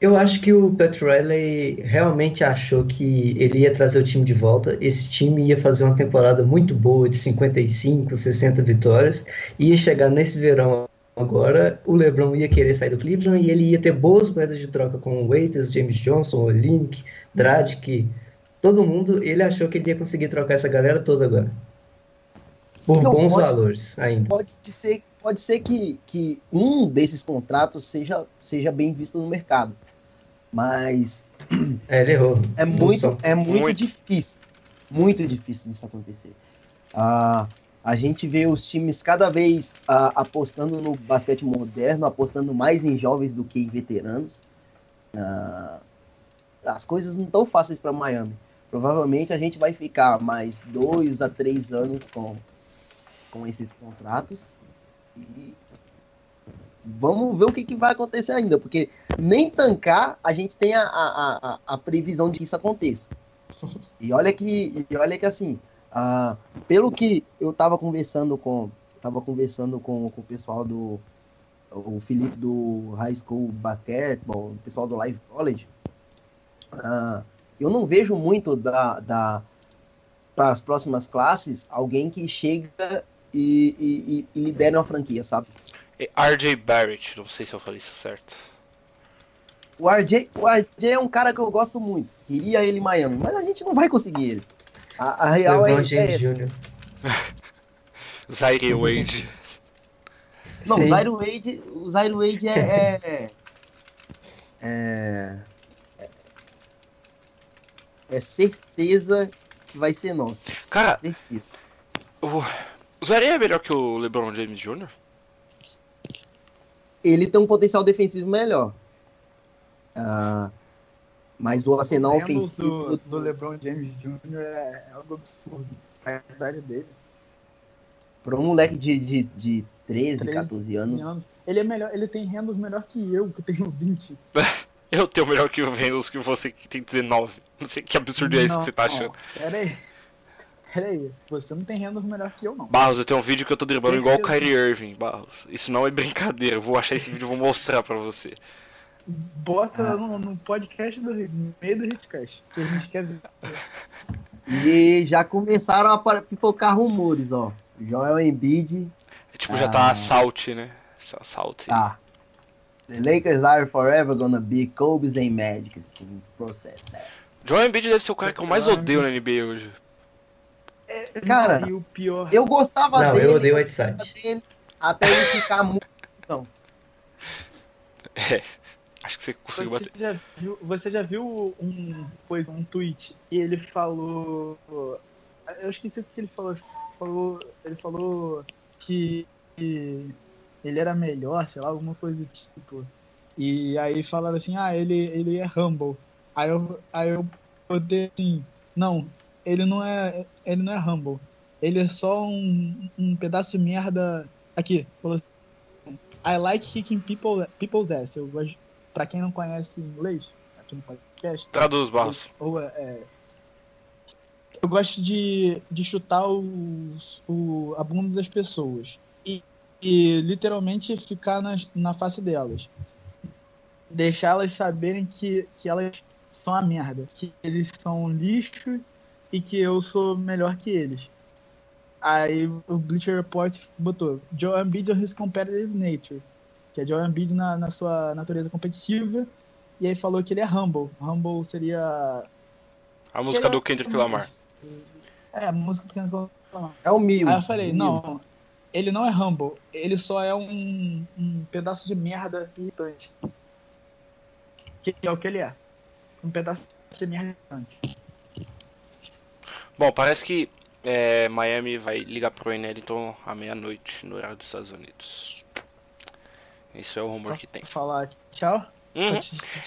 Eu acho que o Pat Riley realmente achou que ele ia trazer o time de volta. Esse time ia fazer uma temporada muito boa de 55, 60 vitórias. Ia chegar nesse verão agora, o LeBron ia querer sair do Cleveland e ele ia ter boas moedas de troca com o Waiters, James Johnson, Olinick, Dragic, todo mundo. Ele achou que ele ia conseguir trocar essa galera toda agora. Por Não, bons pode- valores ainda. Pode ser, pode ser que, que um desses contratos seja, seja bem visto no mercado. Mas É, ele errou. é muito, é muito, Muito. difícil. Muito difícil disso acontecer. Ah, a gente vê os times cada vez ah, apostando no basquete moderno, apostando mais em jovens do que em veteranos. Ah, as coisas não estão fáceis para Miami. Provavelmente a gente vai ficar mais dois a três anos com, com esses contratos. E vamos ver o que, que vai acontecer ainda, porque nem tancar a gente tem a, a, a, a previsão de que isso aconteça. E olha que, e olha que assim, uh, pelo que eu estava conversando com, tava conversando com, com o pessoal do o Felipe do High School Basketball, o pessoal do Live College, uh, eu não vejo muito da, da para as próximas classes alguém que chega e, e, e, e lidera uma franquia, sabe? RJ Barrett, não sei se eu falei isso certo. O RJ, o RJ é um cara que eu gosto muito. Queria ele em Miami, mas a gente não vai conseguir ele. A, a real LeBron é. James é... Jr. Zaire Wade. Não, o Zaire Wade, o Zaire Wade é, é, é, é, certeza que vai ser nosso. Cara, certeza. O Zaire é melhor que o LeBron James Jr.? ele tem um potencial defensivo melhor. Uh, mas o arsenal ofensivo. Do, do LeBron James Jr. é, é algo absurdo. A idade dele. Para um moleque de, de, de 13, 13 14 anos. anos. Ele é melhor, ele tem rendas melhor que eu, que tenho 20. eu tenho melhor que o Venus que você que tem 19. Não sei que absurdo é esse que você tá achando. Pera aí. Pera aí, você não tem renda melhor que eu, não. Barros, eu tenho um vídeo que eu tô driblando igual o Kyrie Irving, Barros. Isso não é brincadeira. Eu vou achar esse vídeo e vou mostrar pra você. Bota ah. no, no, podcast do meio do Hitcast, que a gente quer ver. E já começaram a pipocar rumores, ó. Joel Embiid. É, tipo, já tá ah, salt, né? Salt. Tá. The Lakers are forever gonna be Kobe's and Magic's team process that. Joel Embiid deve ser o cara que eu mais odeio na NBA hoje. É, cara, pior... eu gostava não, dele. eu odeio o Whiteside. Até ele ficar muito. Não. É, acho que você conseguiu você bater. Já viu, você já viu um, foi um tweet e ele falou. Eu esqueci o que ele falou. falou ele falou que, que ele era melhor, sei lá, alguma coisa do tipo. E aí falaram assim, ah, ele, ele é humble. Aí eu, aí eu botei assim, não, ele não é ele não é humble. Ele é só um, um pedaço de merda. Aqui, I like kicking people, people's ass. Eu gosto, pra quem não conhece inglês, aqui no podcast. Traduz, Barros. Ou, é, eu gosto de, de chutar os, o, a bunda das pessoas. E, e literalmente ficar nas, na face delas. Deixá-las saberem que, que elas são a merda. Que eles são lixo e que eu sou melhor que eles. Aí o Bleacher Report botou Joe Embiid on his competitive nature, que é Joe Embiid na, na sua natureza competitiva, e aí falou que ele é humble. Humble seria a música do Kendrick Lamar. É, a música do Kendrick Lamar. É o mil. Aí eu falei, não, ele não é humble, ele só é um, um pedaço de merda irritante. Que é o que ele é. Um pedaço de merda irritante. Bom, parece que é, Miami vai ligar pro Enelton à meia-noite no horário dos Estados Unidos. Isso é o rumor que tem. Falar tchau? Uhum.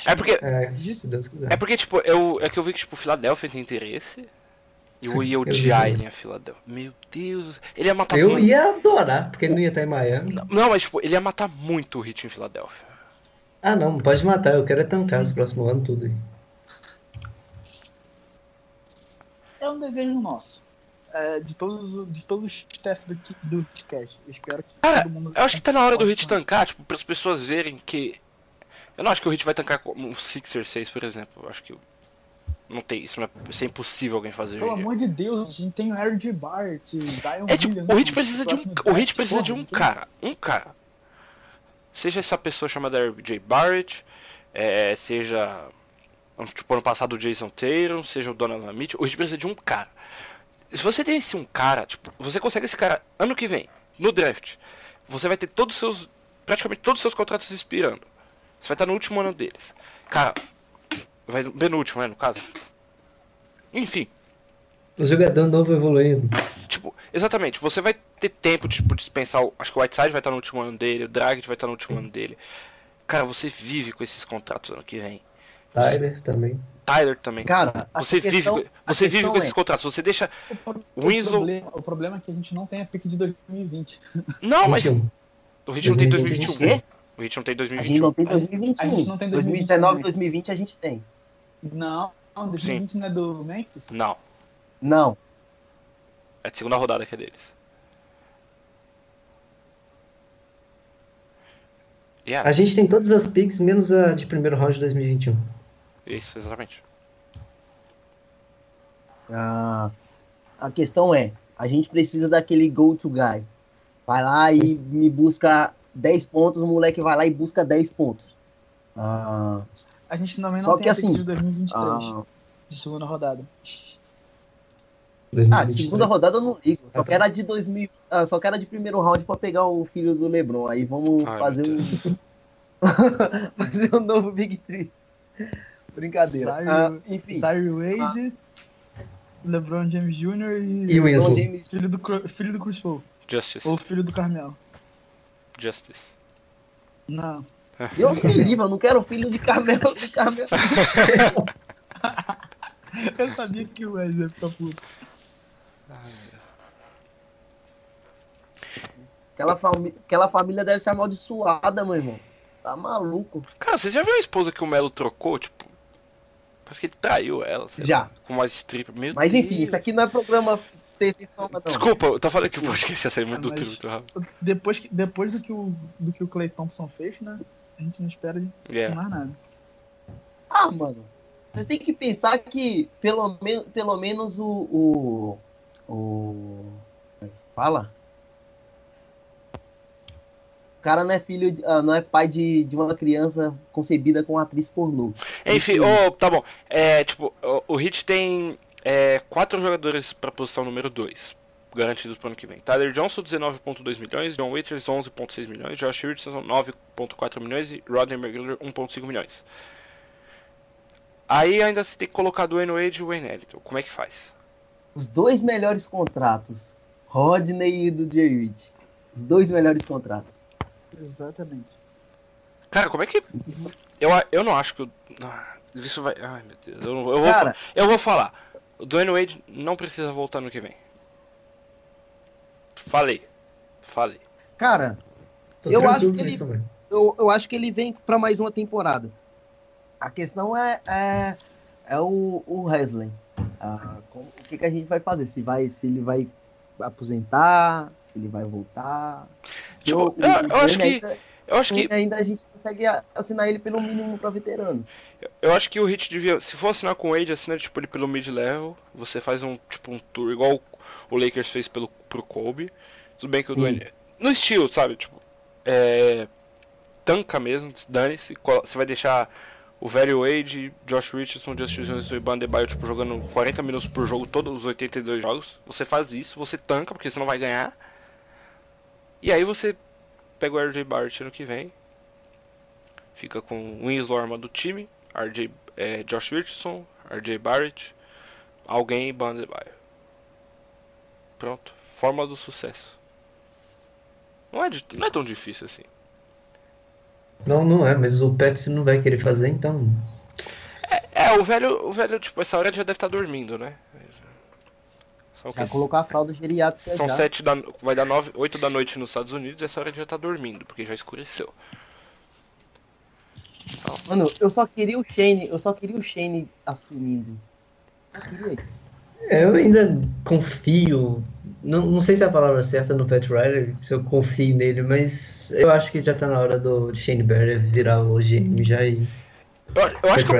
É porque. É, se Deus quiser. É porque, tipo, eu, é que eu vi que, tipo, Filadélfia tem interesse. E eu ia odiar ele em Filadélfia. Meu Deus. Ele ia matar Eu muito... ia adorar, porque ele não ia estar em Miami. Não, não, mas, tipo, ele ia matar muito o Hit em Filadélfia. Ah, não, pode matar. Eu quero é tancar os próximos anos tudo aí. É um desejo nosso. É, de todos de todos os staff do, do podcast. Eu espero que Cara, todo mundo. Eu acho que tá na hora do Hit tancar, tipo, para as pessoas verem que. Eu não acho que o Hit vai tancar como um Sixer 6, por exemplo. Eu acho que. Não tem, isso, não é, isso é impossível alguém fazer. Pelo amor de Deus, a gente tem o Harry Bart, Zion é, tipo, o Hit precisa de um, o Hit precisa de um cara, um cara. Seja essa pessoa chamada RJ Barrett, é, seja Tipo, ano passado o Jason Taylor, seja o Donovan Mitchell. A gente precisa de um cara. Se você tem esse um cara, tipo, você consegue esse cara ano que vem, no draft. Você vai ter todos os seus. Praticamente todos os seus contratos expirando. Você vai estar no último ano deles. Cara, vai no último, né, no caso. Enfim. O jogador novo evoluindo. Tipo, exatamente, você vai ter tempo de tipo, dispensar. Acho que o Whiteside vai estar no último ano dele, o Dragic vai estar no último ano dele. Cara, você vive com esses contratos ano que vem. Tyler também. Tyler também. Cara, a você questão- vive, você vive com esses é- contratos. Você deixa. O, Winslow- problema, o problema é que a gente não tem a pick de 2020. Não, mas 21. o Hit não tem 2021. 2021. O Hit não tem A gente 2021. não tem A gente- 2021. a gente não tem 2019 2020. 2020 a gente tem. Não, não 2020 não é do Memphis? Não. Não. É a segunda rodada que é deles. Yeah, A gente tem todas as picks, menos a de primeiro round de 2021. Isso, exatamente. Ah, a questão é, a gente precisa daquele go-to guy. Vai lá e me busca 10 pontos, o moleque vai lá e busca 10 pontos. Ah, A gente também Só não que tem a pick assim, de 2023, ah, de segunda rodada. ah, 2023. de segunda rodada eu não ligo. Só Ah, tá. quero a de 2000, ah, só quero a de primeiro round pra pegar o filho do LeBron. Aí vamos Ai, fazer um fazer um novo Big Three. Brincadeira. Saiu- Ah, enfim, Cyril Wade, LeBron James Jr. e, E Winslow. Filho, do, filho do Chris Paul. Justice. Ou filho do Carmel. Justice. Não. Deus me livre, eu não quero filho de Carmel. De Carmel. Eu sabia que o Wes ia ficar puto. Aquela, fami aquela família deve ser amaldiçoada, meu irmão. Tá maluco. Cara, você já viu a esposa que o Melo trocou? Tipo, parece que ele traiu ela. Já. lá, Com uma stripper. Meu Mas enfim, Deus. isso aqui não é programa TV Fama. Desculpa, eu tô falando que o podcast ia sair muito do Ah, mas- trio, muito rápido. Depois, que- depois do, que o, do que o Clay Thompson fez, né? A gente não espera de Yeah. mais nada. Ah, mano. Vocês têm que pensar que pelo, men pelo menos o. O. o é fala? O cara não é filho, de- ah, não é pai de, de uma criança concebida com atriz pornô. Enfim, ô, tá bom. É, tipo, o, o Hit tem é, quatro jogadores pra posição número 2, garantidos pro ano que vem. Tyler Johnson, 19.2 milhões, John Waiters, 11.6 milhões, Josh Richardson, 9.4 milhões e Rodney McGruder, 1.5 milhões. Aí ainda se tem que colocar do Wayne Wade e o Wayne Ellington. Como é que faz? Os dois melhores contratos. Rodney e do Jay Rich. Os dois melhores contratos. Exatamente. Cara, como é que. Eu, eu não acho que. o- ah, Isso vai. Ai, meu Deus. Eu, não- eu vou, Cara, fa- eu vou falar. O Dwayne Wade não precisa voltar no que vem. Falei. Falei. cara, Tô Eu acho que ele- também. eu, eu acho que ele vem pra mais uma temporada. A questão é, é, é o, o Haslem. Ah, como- o que, que a gente vai fazer? Se, vai, se ele vai aposentar, se ele vai voltar. Tipo, Eu- eu- eu acho que- Eu acho que. ainda a gente consegue assinar ele pelo mínimo pra veteranos. Eu acho que o Hit devia. Se for assinar com o Wade, assina tipo ele pelo mid-level. Você faz um tipo um tour igual o- Lakers fez pelo, pro Kobe. Tudo bem que o. Dwayne. No estilo, sabe? Tipo. É. Tanca mesmo, dane-se. Você vai deixar o velho Wade, Josh Richardson, Justin Jones e Ban Debaio, tipo, jogando 40 minutos por jogo, todos os 82 jogos. Você faz isso, você tanca, porque você não vai ganhar. E aí você pega o RJ Barrett ano que vem. Fica com o Winslow arma do time, RJ, é, Josh Richardson, RJ Barrett, alguém e Ban Debaio. Pronto, forma do sucesso. Não é, não é tão difícil assim. Não, não é, mas o Pets não vai querer fazer, então. É, o velho, o velho, tipo, essa hora já deve estar dormindo, né? São, Já que- colocar a fralda geriátrica são já. sete da, vai dar nove, oito da noite nos Estados Unidos, essa hora já tá dormindo, porque já escureceu. Mano, eu só queria o Shane, eu só queria o Shane assumindo. Eu queria isso. É, eu ainda confio. Não, não sei se é a palavra certa no Pat Riley, se eu confio nele, mas eu acho que já tá na hora do Shane Barry virar o GM já e Eu, eu acho que o,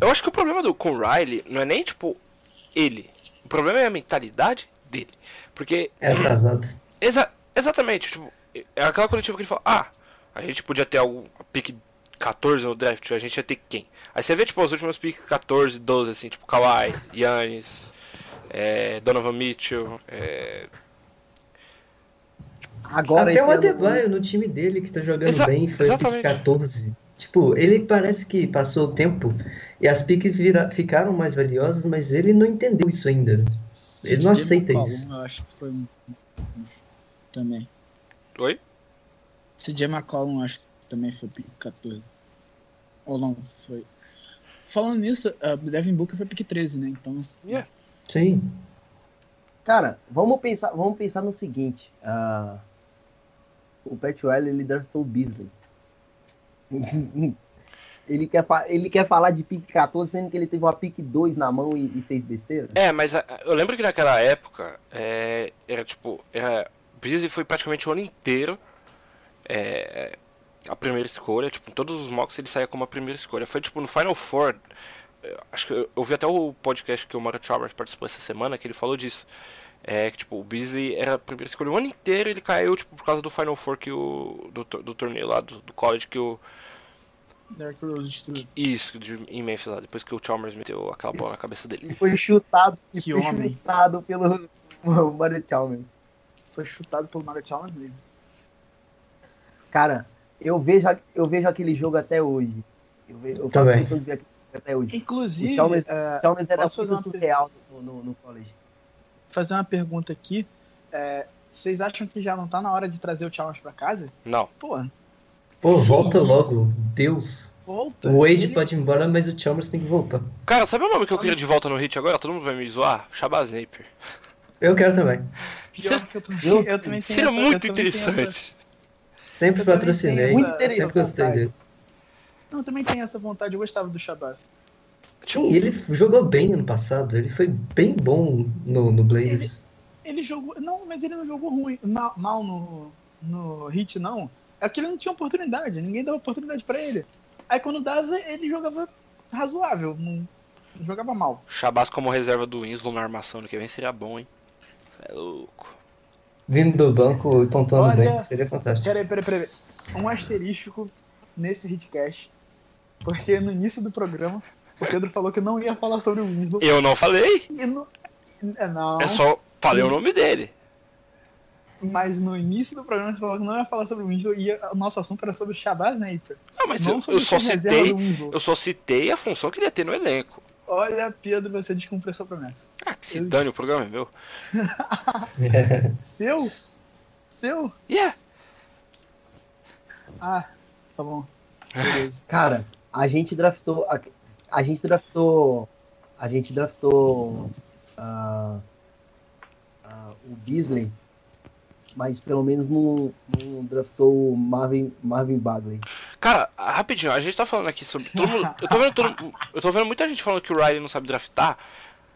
eu acho que o problema do com o Riley não é nem tipo ele. O problema é a mentalidade dele. Porque É atrasado. Exa exatamente, tipo, é aquela coletiva que ele fala, ah, a gente podia ter algum pick 14 no draft, a gente ia ter quem? Aí você vê, tipo, as últimas picks 14, 12, assim, tipo, Kawhi, Yannis, é, Donovan Mitchell, é, Agora Até o Adebayo no time dele que tá jogando Exa- bem foi exatamente. pick 14. Tipo, ele parece que passou o tempo e as piques vira- ficaram mais valiosas, mas ele não entendeu isso ainda. Ele não CJ aceita McCollum, isso. Eu acho que foi um. Também. Oi? CJ McCollum, acho que também foi pick 14. Ou não, foi. Falando nisso, uh, Devin Booker foi pick 13, né? Então, assim, Yeah. Sim. Cara, vamos pensar, vamos pensar no seguinte. ah, o Pat Riley, ele draftou o Beasley. ele, quer ele quer falar de pique 14, sendo que ele teve uma pique 2 na mão e, e fez besteira? É, mas a- eu lembro que naquela época é, era tipo. Era, Beasley foi praticamente o ano inteiro é, a primeira escolha. Tipo, em todos os mocks ele saía como a primeira escolha. Foi tipo no Final Four. é, Acho que eu, eu vi até o podcast que o Mario Chalmers participou essa semana que ele falou disso. É que tipo, o Beasley era a primeira escolha o ano inteiro ele caiu tipo, por causa do Final Four que o. do, do torneio lá do, do college que o. Derrick Rose destruiu. Isso, de, em Memphis lá, depois que o Chalmers meteu aquela bola na cabeça dele. Ele foi chutado, Que foi homem. chutado pelo Mario Chalmers. Foi chutado pelo Mario Chalmers mesmo. Cara, eu vejo, eu vejo aquele jogo até hoje. Eu, vejo, eu Também. jogo até hoje. Inclusive, O Chalmers- O Chalmers era surreal no, no, no college. Fazer uma pergunta aqui. É, vocês acham que já não tá na hora de trazer o Chalmers pra casa? Não. Pô, Pô, volta logo. Deus. volta. O Wade Ele- pode ir embora, mas o Chalmers tem que voltar. Cara, sabe o nome que eu queria de volta no hit agora? Todo mundo vai me zoar? Shabazz Napier. Eu quero também. Pior que eu também, Eu- eu também tenho Seria essa- eu muito também tenho essa- interessante. Sempre Eu patrocinei. Muito essa- interessante. Sempre gostei dele. Não, eu também tenho essa vontade. Eu gostava do Shabazz. Sim, ele jogou bem ano passado. Ele foi bem bom no, no Blazers. Ele jogou. Não, mas ele não jogou ruim, mal, mal no, no hit, não. É que ele não tinha oportunidade. Ninguém dava oportunidade pra ele. Aí quando dava, ele jogava razoável. Não, não jogava mal. Shabazz como reserva do Winslow na armação no que vem seria bom, hein? Cê é louco. Vindo do banco e pontuando Olha- bem. Seria fantástico. Peraí, peraí, peraí. Um asterístico nesse hitcast. Porque no início do programa, o Pedro falou que não ia falar sobre o Winslow. Eu não falei, no, é, não, é só falei o nome dele. mas no início do programa você falou que não ia falar sobre o Winslow e o nosso assunto era sobre o Shabazz Napier. Não, mas não eu, eu só citei, eu só citei a função que ele ia ter no elenco. Olha, Pedro, você descumpriu sua promessa. Ah, que se dane, o programa é meu. Seu? Seu? Yeah. Ah, tá bom. Beleza. Cara, a gente draftou. A, a gente draftou. A gente draftou. ah, ah, o Beasley. Mas pelo menos não, não draftou o Marvin, Marvin Bagley. Cara, rapidinho, a gente tá falando aqui sobre. Todo mundo, eu, tô vendo todo- eu tô vendo muita gente falando que o Riley não sabe draftar.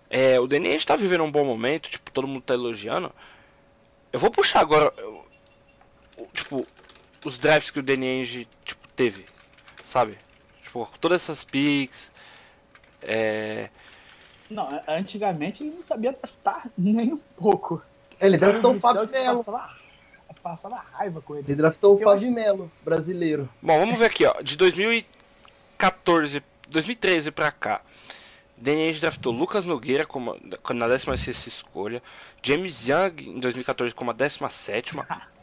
É, o Danny Ainge tá vivendo um bom momento, tipo, todo mundo tá elogiando. Eu vou puxar agora. eu- tipo, os drafts que o Danny tipo, teve. Sabe? Tipo, todas essas picks. É. Não, antigamente ele não sabia draftar nem um pouco. Ele draftou o Fábio Melo. Passava, passava raiva com ele. Ele draftou o Fábio Melo, brasileiro. Bom, vamos ver aqui, ó. De 2014, 2013 pra cá. Ainge draftou Lucas Nogueira como, na 16 escolha. James Young em 2014 como a 17.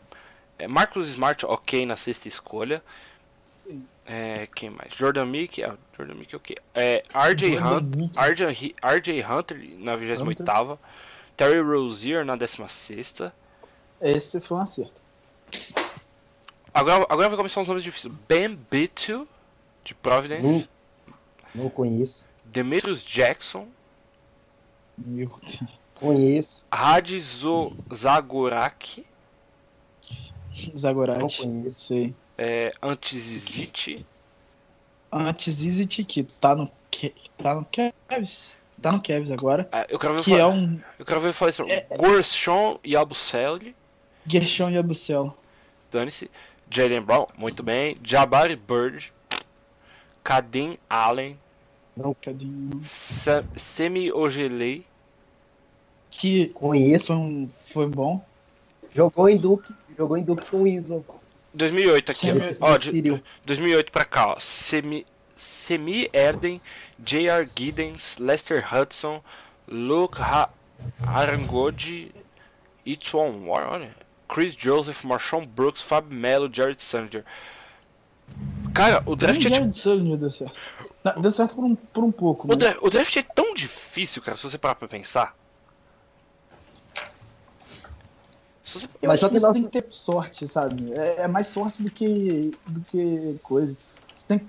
É, Marcus Smart, ok, na sexta escolha. É, quem mais? Jordan Mick, é, Jordan Mick. É, RJ, Jordan Hunt, Mick. RJ, Hi- RJ Hunter na 28. Terry Rozier na 16. Esse foi um acerto. Agora, agora vai começar uns nomes difíceis. Ben Bitu, de Providence. Hum. Não conheço. Demetrius Jackson. Meu Deus. Conheço. Radizo Zagorak. Não Zagorati. conheço. Sei. É, Antizite. Antes Zizit, que tá no, Ke- tá no Cavs. Tá no Cavs agora. Ah, eu quero ver Que é falar, um eu quero ver falar isso. Gorshon Yabusele. Gershon Yabusel. Dane-se. Jalen Brown, muito bem. Jabari Bird. Kadim Allen. Cadinho. Sa- Semi Ogelei. Que Conheço. foi, um, foi bom. Jogou em Duke. Jogou em Duke com o Winslow. 2008 aqui. Ó. Ó, de- transferiu. 2008 pra cá, ó. Semi, Semi Erden, J.R. Giddens, Lester Hudson, Luke ha Arangodi, Itwan Warren. Chris Joseph, Marshawn Brooks, Fab Melo, Jared Sanger. Cara, o draft Nem é Jared. Sullivan deu certo. Não, deu certo por um, por um pouco, O, mas... dra- o draft é tão difícil, cara, se você parar pra pensar. Se você- Mas só que que você tem que ter sorte, sabe? É, é mais sorte do que, do que coisa. Você tem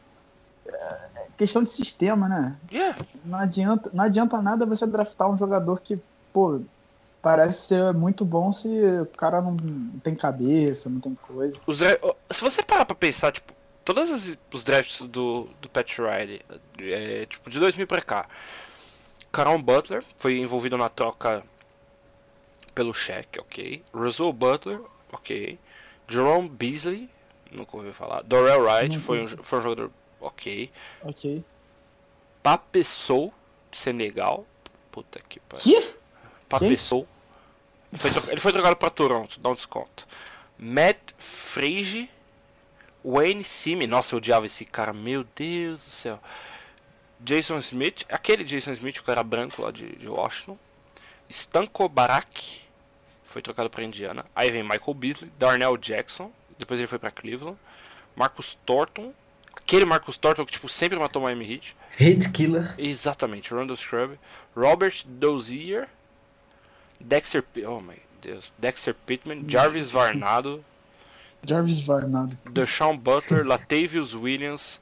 é questão de sistema, né? Yeah. Não adianta, não adianta nada você draftar um jogador que, pô, parece ser muito bom se o cara não tem cabeça, não tem coisa. Se você parar pra pensar, tipo, todos os drafts do, do Pat Riley, é, tipo, de 2000 pra cá, Caron Butler foi envolvido na troca pelo Shaq, ok. Russell Butler, ok. Jerome Beasley, nunca ouvi falar. Dorel Wright foi um, foi um jogador ok. Ok. Papessou, Senegal. Puta que pariu. Que? Papessou. Ele foi, ele foi trocado pra Toronto, dá um desconto. Matt Frege. Wayne Simi. Nossa, eu odiava esse cara, meu Deus do céu. Jason Smith, aquele Jason Smith, o cara branco lá de, de Washington. Stanko Barak, foi trocado pra Indiana. Aí vem Michael Beasley, Darnell Jackson, depois ele foi pra Cleveland. Marcus Thornton, aquele Marcus Thornton que tipo sempre matou o Miami Heat. Hate Killer. Exatamente, Rondo Scrub, Robert Dozier, Dexter, oh meu Deus, Dexter Pittman, Jarvis Varnado, Jarvis Varnado. Deshaun Butler, Latavius Williams,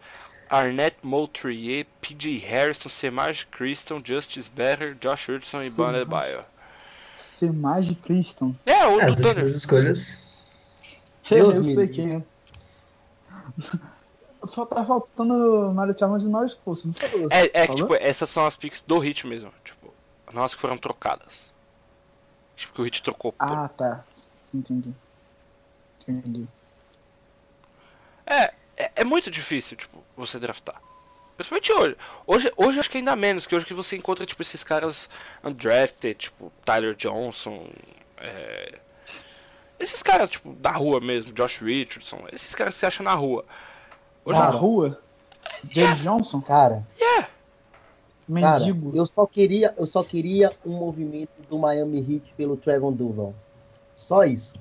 Arnett Moultrier, PJ Harrison, Semaj Christon, Justice Better, Josh Hudson e Ban Semaj. Adebayo. Semage Criston. É, o É, do as Thunder. últimas escolhas. Deus eu me sei quem é. Só tá faltando Mario Chalmers e Norris Coast, não falou? É, é que tipo, essas são as picks do Hit mesmo, tipo, não as que foram trocadas. Tipo, que o Hit trocou. por- Ah, tá. Entendi. Entendi. É, é, é muito difícil, tipo, você draftar. Principalmente hoje. Hoje, hoje acho que ainda menos, que hoje que você encontra, tipo, esses caras undrafted, tipo, Tyler Johnson, é... Esses caras, tipo, da rua mesmo, Josh Richardson, esses caras que você acha na rua. Hoje, Na Cara. rua? James Johnson? Cara, cara, Mendigo. eu só queria, eu só queria um movimento do Miami Heat pelo Trevon Duval. Só isso.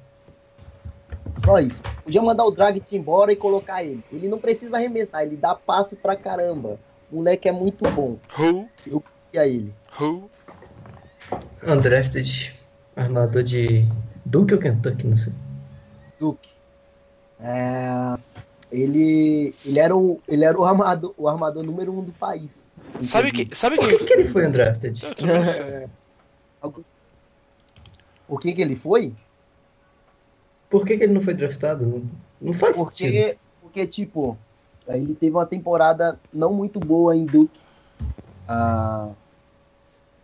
Só isso. Podia mandar o Dragic embora e colocar ele. Ele não precisa arremessar, ele dá passe pra caramba. O moleque é muito bom. who, E a ele? who, Undrafted. Armador de Duke ou Kentucky, não sei. Duke. É, ele, ele era, o, ele era o, armador, o armador número um do país. sabe inclusive. que, sabe Por que, que... que ele foi undrafted? Eu. O que que ele foi? Por que, que ele não foi draftado? Não, não faz sentido. Porque, porque, tipo, ele teve uma temporada não muito boa em Duke. Ah,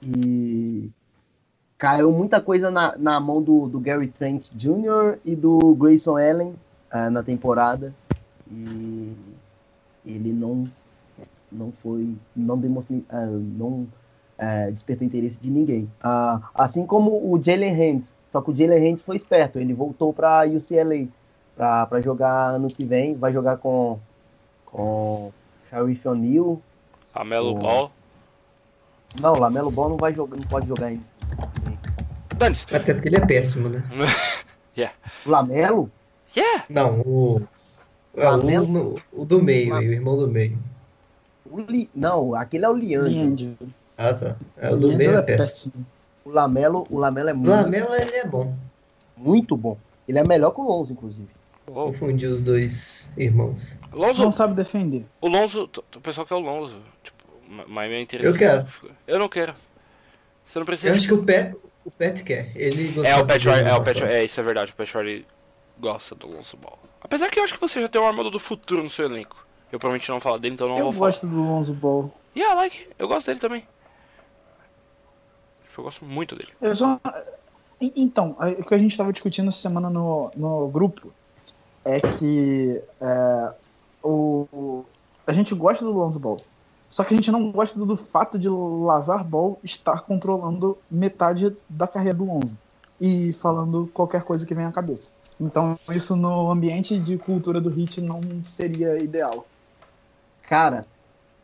e caiu muita coisa na, na mão do, do Gary Trent Jr. e do Grayson Allen ah, na temporada. E ele não, não foi. Não demonstrou. ah, não ah, despertou interesse de ninguém. Ah, assim como o Jalen Hands. Só que o Jalen Hands foi esperto. Ele voltou para UCLA para jogar ano que vem. Vai jogar com, com Sharif O'Neal. Lamelo Oh. Ball. Não, Lamelo Ball não vai jogar, não pode jogar ainda. Até porque ele é péssimo, né? O Lamelo? Yeah! Não, o. Lamelo? o, o do meio, aí, o irmão do meio. O Li- Não, aquele é o Leandro. Ah, tá. É, o do Leandro meio é é péssimo. péssimo. O Lamelo, o Lamelo é muito, Lamelo, ele é bom. muito bom. Ele é melhor que o Lonzo, inclusive. Oh, Confundi os dois irmãos. Lonzo, Não sabe defender. o Lonzo, o pessoal quer o Lonzo. Tipo, ma- mas meu interesse. Eu quero. Eu não quero. Você não precisa. Eu acho que o Pat, o Pat quer. Ele É o Riley, é, o passado. é, isso é verdade, o Riley gosta do Lonzo Ball. Apesar que eu acho que você já tem um armador do futuro no seu elenco. Eu provavelmente não falo dele, então não Eu vou falar. gosto do Lonzo Ball. Yeah, I like. Eu gosto dele também. Eu gosto muito dele. Eu só... Então, a- o que a gente estava discutindo essa semana no, no grupo é que é, o, o- a gente gosta do Lonzo Ball. Só que a gente não gosta do, do fato de Lavar Ball estar controlando metade da carreira do Lonzo. E falando qualquer coisa que vem à cabeça. Então, isso no ambiente de cultura do hit não seria ideal. Cara,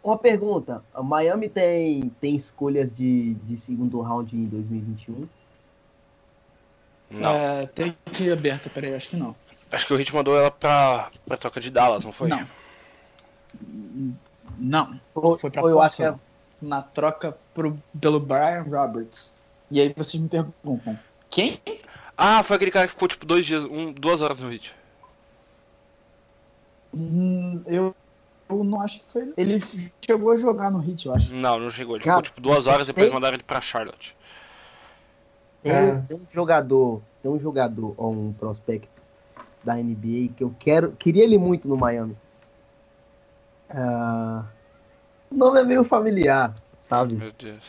uma pergunta. A Miami tem, tem escolhas de, de segundo round em 2021? Não. É, tem que ir aberta, peraí, acho que não. Acho que o Hit mandou ela pra, pra troca de Dallas, não foi? Não. Não. Foi, Foi pra foi, eu acho que é. Na troca pro, pelo Brian Roberts. E aí vocês me perguntam, quem? Ah, foi aquele cara que ficou tipo dois dias, um, duas horas no hit. Hum, eu, eu não acho que foi. Ele chegou a jogar no Hit, eu acho. Não, não chegou. Ele Cara, ficou tipo duas horas depois tem- mandaram ele pra Charlotte. Tem, Ah. tem um jogador, tem um jogador, ou um prospecto da NBA que eu quero, queria ele muito no Miami. Ah, o nome é meio familiar, sabe? Meu Deus.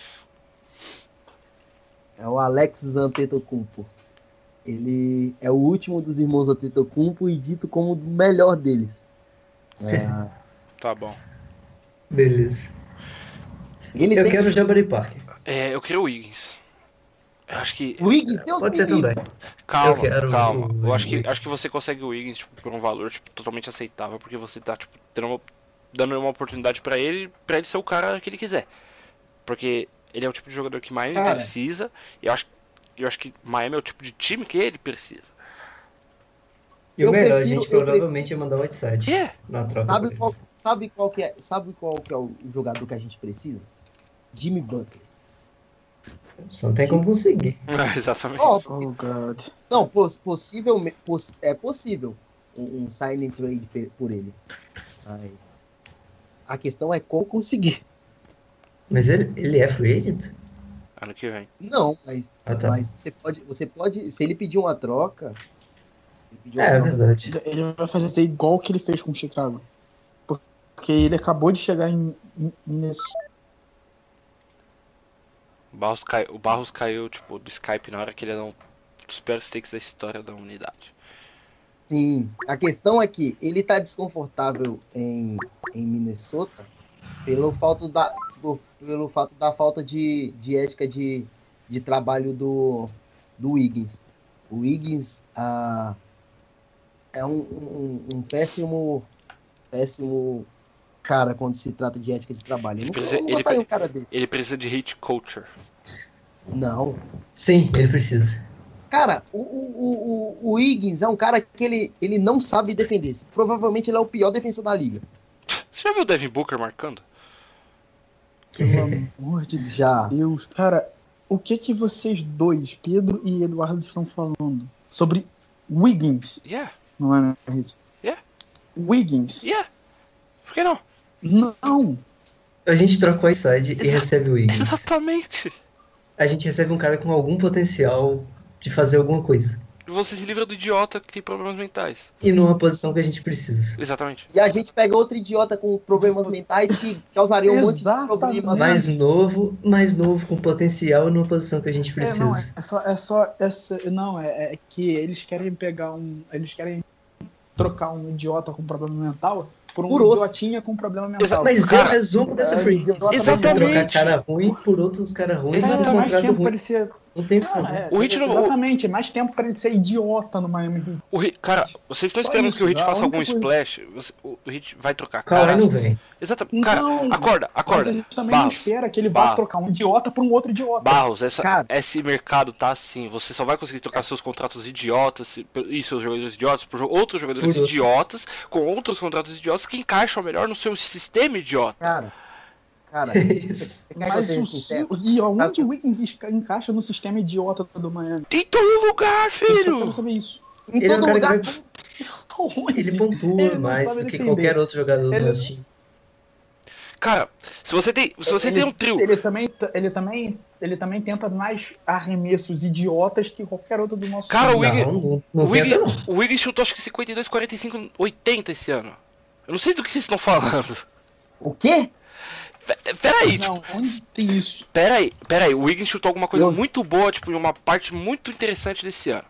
É o Alex Antetokounmpo. Ele é o último dos irmãos Antetokounmpo e dito como o melhor deles. Ah, Tá bom. Beleza. ele Eu quero o Jabari Parker. É, eu queria o Wiggins. Eu acho que. o Wiggins, Deus Pode ser também. Calma, Eu quero calma. o- eu acho que, acho que você consegue o Wiggins tipo, por um valor tipo, totalmente aceitável, porque você tá tipo, dando, uma, dando uma oportunidade pra ele, pra ele ser o cara que ele quiser. Porque ele é o tipo de jogador que Miami Cara. precisa, e eu acho, eu acho que Miami é o tipo de time que ele precisa. E o melhor, a prefiro- gente eu provavelmente ia mandar o Whiteside É. na troca. Sabe qual, sabe qual que é, sabe qual que é o jogador que a gente precisa? Jimmy Butler. Só não tem como conseguir. Exatamente. Ó, Oh, God. Não, poss, possível, poss, é possível um, um sign and trade por ele. Mas a questão é como conseguir. Mas ele, ele é free agent? Ano que vem. Não, mas, Ah, tá. mas você pode, você pode, se ele pedir uma troca, ele pedir uma É, é troca, verdade. Ele vai fazer igual que ele fez com o Chicago. Porque ele acabou de chegar em, em Minnesota. O Barros, cai, o Barros caiu tipo, do Skype na hora que ele era um dos piores takes da história da unidade. Sim, a questão é que ele tá desconfortável em, em Minnesota pelo fato da, pelo fato da falta de, de ética de, de trabalho do, do Wiggins. O Wiggins ah, é um, um, um péssimo, péssimo cara quando se trata de ética de trabalho. Eu não, precisa- ele um cara dele. Ele precisa de hate culture. Não. Sim, ele precisa. Cara, o, o, o, o Wiggins é um cara que ele, ele não sabe defender. Provavelmente ele é o pior defensor da liga. Você já viu o Devin Booker marcando? Pelo amor de Já. Deus. Cara, o que que vocês dois, Pedro e Eduardo, estão falando sobre Wiggins? Yeah, Não é, Henrique? Yeah. Wiggins? yeah. Por que não? Não. A gente troca o Whiteside e Exa- recebe o Wiggins. Exatamente. A gente recebe um cara com algum potencial de fazer alguma coisa. E você se livra do idiota que tem problemas mentais. E numa posição que a gente precisa. Exatamente. E a gente pega outro idiota com problemas mentais que causaria um monte de problemas. Mais novo, mais novo, com potencial numa posição que a gente É, não, precisa. é só, é só essa, não, é, é que eles querem pegar um, eles querem trocar um idiota com problema mental por um Por outro. idiotinha com problema mental. Mas Cara, é o resumo dessa é, free Exatamente. Trocar cara ruim por outros caras ruins. Um Exatamente. mais tempo pra ele ser. Não tem é, O Hit não- o- exatamente, é mais tempo pra ele ser idiota no Miami Heat. O Hit- cara, vocês estão Só esperando isso, que o Hit faça algum coisa- splash? Você- O Hit vai trocar Kawhi cara. não vem. Exatamente. Cara, Não. acorda, Mas acorda. a gente também Barros, não espera que ele vá trocar um idiota por um outro idiota. Barros, essa, Cara. esse mercado tá assim. Você só vai conseguir trocar seus contratos idiotas e seus jogadores idiotas por outros jogadores Por outros. idiotas com outros contratos idiotas que encaixam melhor no seu sistema idiota. Cara, cara, Isso. que eu Mas o, e aonde o Wiggins encaixa no sistema idiota do Miami? Em todo lugar, Eu filho! quero saber isso. Em Ele é um todo cara lugar. que? Ele pontua Ele mais do que defender. qualquer outro jogador do Ele- nosso time. Cara, se você tem, se você Ele- tem um trio, Ele também, ele, também, ele também tenta mais arremessos idiotas que qualquer outro do nosso Cara, time. não o Wiggins, o Wiggins chutou acho que 52, 45, 80 esse ano. Eu não sei do que vocês estão falando. O quê? Pe- Peraí, tipo, onde tem isso? peraí, peraí. O Wiggins chutou alguma coisa Eu- muito boa, tipo, em uma parte muito interessante desse ano.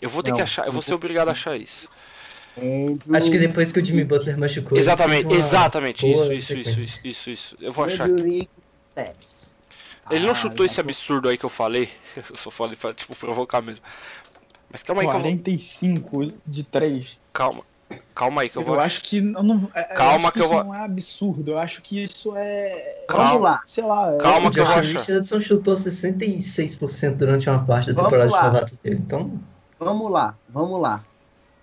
Eu vou ter Não, que achar, eu vou ser obrigado a achar isso. Andrew, Acho que depois que o Jimmy Butler machucou. Exatamente, uma exatamente. Isso, isso, isso, isso, isso, isso. Eu vou achar. Stats. Ele não Ah, chutou esse absurdo aí que eu falei. Eu só falei pra, tipo, provocar mesmo. Mas calma aí vou. 45 de 3. Calma. Calma aí que eu Eu, vou. acho que. Eu não, é- eu Calma acho que eu isso vou- não é absurdo. Eu acho que isso é. Calma. Vamos lá. Sei lá. é- Calma O que eu vou achar. Richardson chutou 66% durante uma parte da Vamos temporada de lá. novato dele. Então, Vamos lá, vamos lá.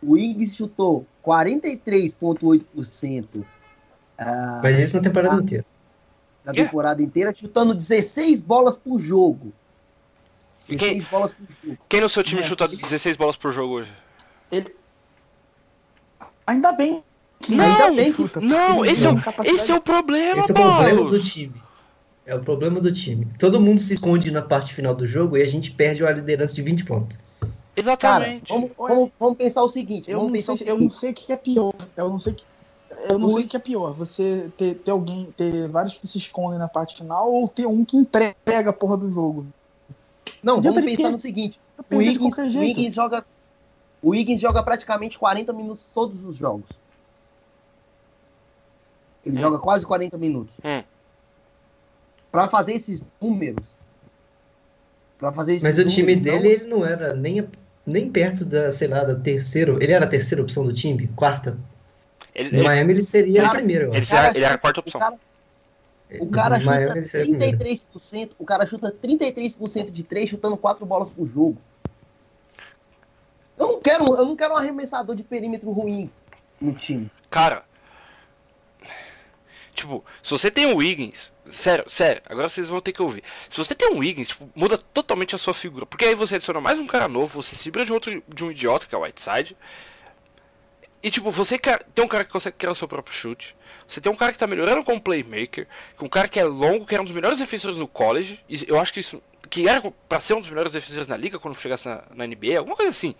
O Wiggins chutou 43,8% ah, Mas isso na temporada inteira. da Quê? temporada inteira, chutando 16 bolas por jogo. E quem- 16 bolas por jogo. Quem no seu time É. chuta 16 bolas por jogo hoje? Ele... Ainda bem. que Não, ainda bem que- Não, porque esse é, esse é o problema, Esse é o problema do time. É o problema do time. Todo mundo se esconde na parte final do jogo e a gente perde a liderança de 20 pontos. Cara, Exatamente. vamos, vamos, vamos pensar o seguinte. Eu vamos não, sei, o eu não seguinte. sei o que é pior. Eu não sei que. Eu não O- sei o que é pior. Você ter, ter alguém, ter vários que se escondem na parte final ou ter um que entrega a porra do jogo. Não, Adianta vamos pensar no seguinte. O qualquer o jeito. Higgins joga. O Higgins joga praticamente 40 minutos todos os jogos. Ele Hum. joga quase 40 minutos. Hum. Pra fazer esses números. Pra fazer esses Mas o time números, não- dele, ele não era nem, nem perto da, sei lá, da terceira. Ele era a terceira opção do time? Quarta? Ele, No ele, Miami ele seria Cara, a primeira, ele, será- ele era a quarta O opção. cara, o cara No Miami chuta primeira. 33%. O cara chuta 33% de 3 chutando 4 bolas por jogo. Eu não quero, eu não quero um arremessador de perímetro ruim no time. Cara, tipo, se você tem um Wiggins, sério, sério, agora vocês vão ter que ouvir. Se você tem um Wiggins, tipo, muda totalmente a sua figura. Porque aí você adiciona mais um cara novo, você se livra de outro de um idiota, que é o Whiteside. E tipo, você tem um cara que consegue criar o seu próprio chute. Você tem um cara que tá melhorando como playmaker, um cara que é longo, que era um dos melhores defensores no college. E eu acho que isso. Que era pra ser um dos melhores defensores na liga quando chegasse na, na NBA, alguma coisa assim.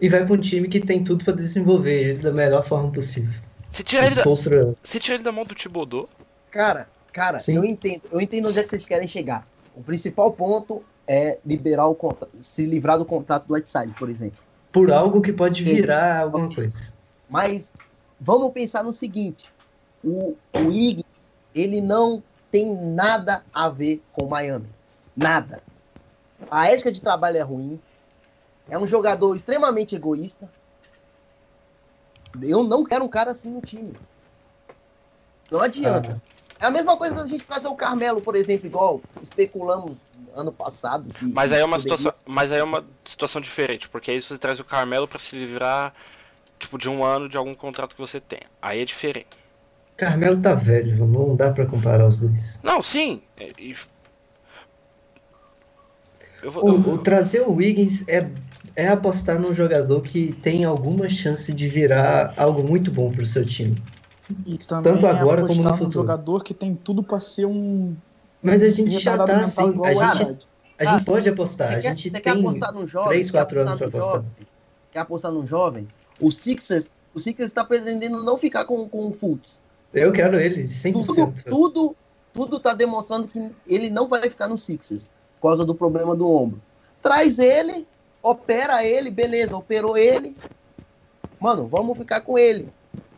E vai pra um time que tem tudo pra desenvolver ele da melhor forma possível. Você tira ele da, Constru- você tira ele da mão do Thibodeau. Cara, cara, Sim. eu entendo, eu entendo onde é que vocês querem chegar. O principal ponto é liberar o contra- se livrar do contrato do Whiteside, por exemplo. Por algo que pode virar alguma coisa. Mas vamos pensar no seguinte: o, o Higgins, ele não tem nada a ver com Miami. Nada. A ética de trabalho é ruim. É um jogador extremamente egoísta. Eu não quero um cara assim no time. Não adianta. É a mesma coisa quando a gente trazer o Carmelo, por exemplo, igual especulamos ano passado. que- Mas aí é uma poderia- situação, mas aí é uma situação diferente, porque aí você traz o Carmelo pra se livrar tipo de um ano de algum contrato que você tem. Aí é diferente. Carmelo tá velho, não dá pra comparar os dois. Não, sim. é- e- Eu vou, eu- O, o trazer o Wiggins é, é apostar num jogador que tem alguma chance de virar algo muito bom pro seu time. E também Tanto agora é como no apostar num futuro. jogador que tem tudo pra ser um Mas a gente já tá assim, a o gente, a gente pode apostar, Você a quer, gente você quer tem apostar num jovem? três, quer quatro apostar anos pra num apostar. jovem? Quer apostar num jovem? O Sixers, o Sixers está pretendendo não ficar com, com o Fultz. Eu quero ele, Tudo, 100%. tudo, tudo tá demonstrando que ele não vai ficar no Sixers por causa do problema do ombro. Traz ele, opera ele, beleza, operou ele. Mano, vamos ficar com ele.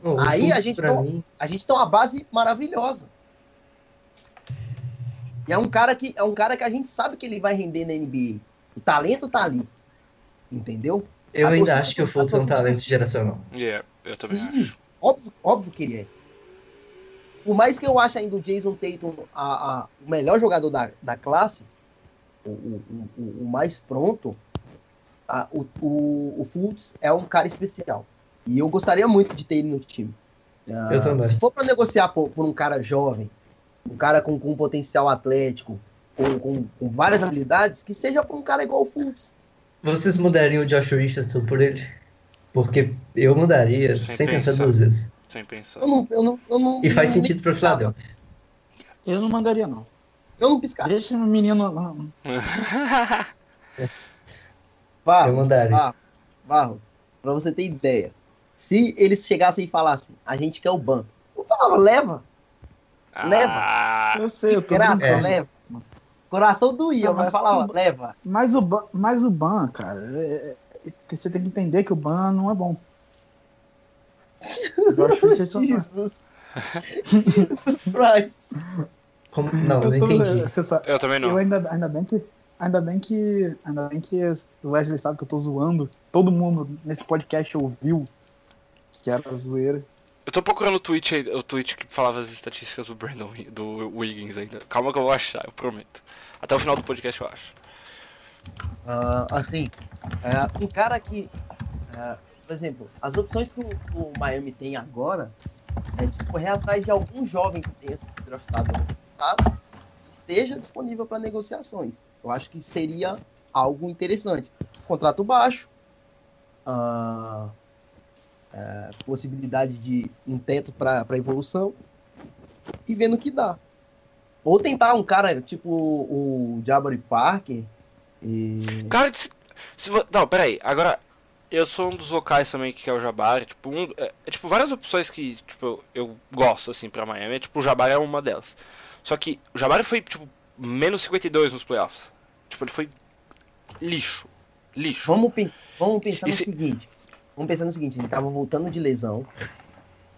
Bom, o Aí a gente mim, A gente tem uma base maravilhosa. E é um cara que é um cara que a gente sabe que ele vai render na NBA. O talento tá ali. Entendeu? eu a ainda torcida- acho que o Fultz é um talento geracional. yeah, eu também Sim, acho. óbvio, óbvio que ele é. Por mais que eu ache ainda o Jason Tatum a, a- o melhor jogador da, da classe, o, o, o- o mais pronto, a- o, o, o Fultz é um cara especial. E eu gostaria muito de ter ele no time. Eu também. Se for para negociar por, por um cara jovem, um cara com, com potencial atlético, com, com, com várias habilidades, que seja por um cara igual o Fultz. Vocês mudariam o Josh Richardson por ele? Porque eu mudaria Sem sem, pensar pensar. duas vezes. Sem pensar. Eu não, eu não, eu não, E faz não- sentido pra Philadelphia. Eu não mandaria, não. Eu não piscar. Deixa o menino. Eu mandaria. Barro, Barro, pra você ter ideia. Se eles chegassem e falassem, a gente quer o banco. Eu falava, leva, Ah, Eu sei, eu tô graça, brincando. leva. Coração doía, Não, mas mas falava, tu- leva. Mas o, Ban, mas o Ban, cara, é- é- você tem que entender que o Ban não é bom. É. Jesus. Jesus Christ. Como- Não, Eu não entendi. você sabe- eu também Eu não. ainda, ainda bem que. Ainda bem que. Ainda bem que o Wesley sabe que eu tô zoando. Todo mundo nesse podcast ouviu que era zoeira. Eu tô procurando o tweet, aí- o tweet que falava as estatísticas do Brandon do Wiggins ainda. Calma que eu vou achar, eu prometo. Até o final do podcast eu acho. Ah, assim, um cara que, é, por exemplo, as opções que o, o Miami tem agora é tipo, correr atrás de algum jovem que tenha sido draftado no passado esteja disponível para negociações. Eu acho que seria algo interessante. Contrato baixo, ah, é, possibilidade de um teto para evolução e vendo o que dá. Ou tentar um cara tipo o Jabari Parker. E... Cara, se, se, não, peraí. Agora, eu sou um dos locais também que é o Jabari. Tipo, um, é, é, tipo várias opções que tipo, eu, eu gosto assim pra Miami. É, tipo, o Jabari é uma delas. Só que o Jabari foi, tipo, menos 52 nos playoffs. Tipo, ele foi lixo. Lixo. Vamos, pens vamos pensar no se... seguinte. Vamos pensar no seguinte, ele tava voltando de lesão.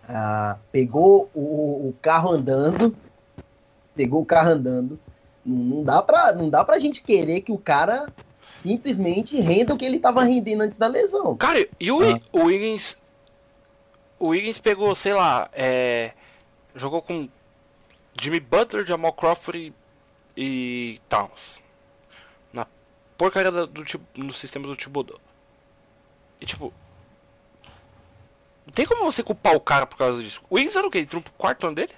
Uh, pegou o, o, carro andando. Pegou o carro andando. Não, não, dá pra, não dá pra gente querer que o cara simplesmente renda o que ele tava rendendo antes da lesão. Cara, e o, ah. o Wiggins. O Wiggins pegou, sei lá, é, jogou com Jimmy Butler, Jamal Crawford e, e Towns. Porcaria do, do, no sistema do Thibodeau. E tipo. Não tem como você culpar o cara por causa disso. O Wiggins era o quê? Entrou pro quarto ano dele?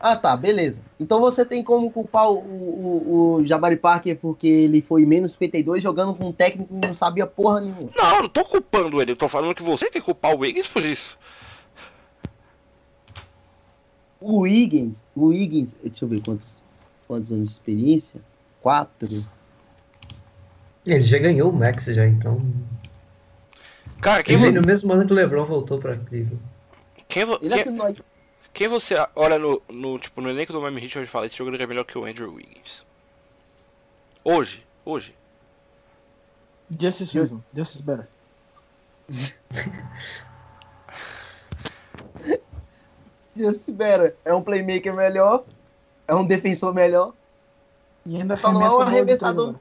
Ah, tá, beleza. Então você tem como culpar o, o, o Jabari Parker porque ele foi menos 52 jogando com um técnico que não sabia porra nenhuma. Não, não tô culpando ele. Eu tô falando que você quer culpar o Wiggins por isso. O Wiggins, o Wiggins, deixa eu ver quantos, quantos anos de experiência? Quatro. Ele já ganhou o Max já, então. Cara, quem veio no mesmo ano que o LeBron voltou para Cleveland. Quem, vo... Ele quem... assinou quem você olha no, no, tipo, no elenco do Miami Heat hoje fala, esse jogador é melhor que o Andrew Wiggins? Hoje, hoje. Justice Winslow, Justice better. Justice better. É um playmaker melhor, é um defensor melhor. E ainda Só não é um arremessador.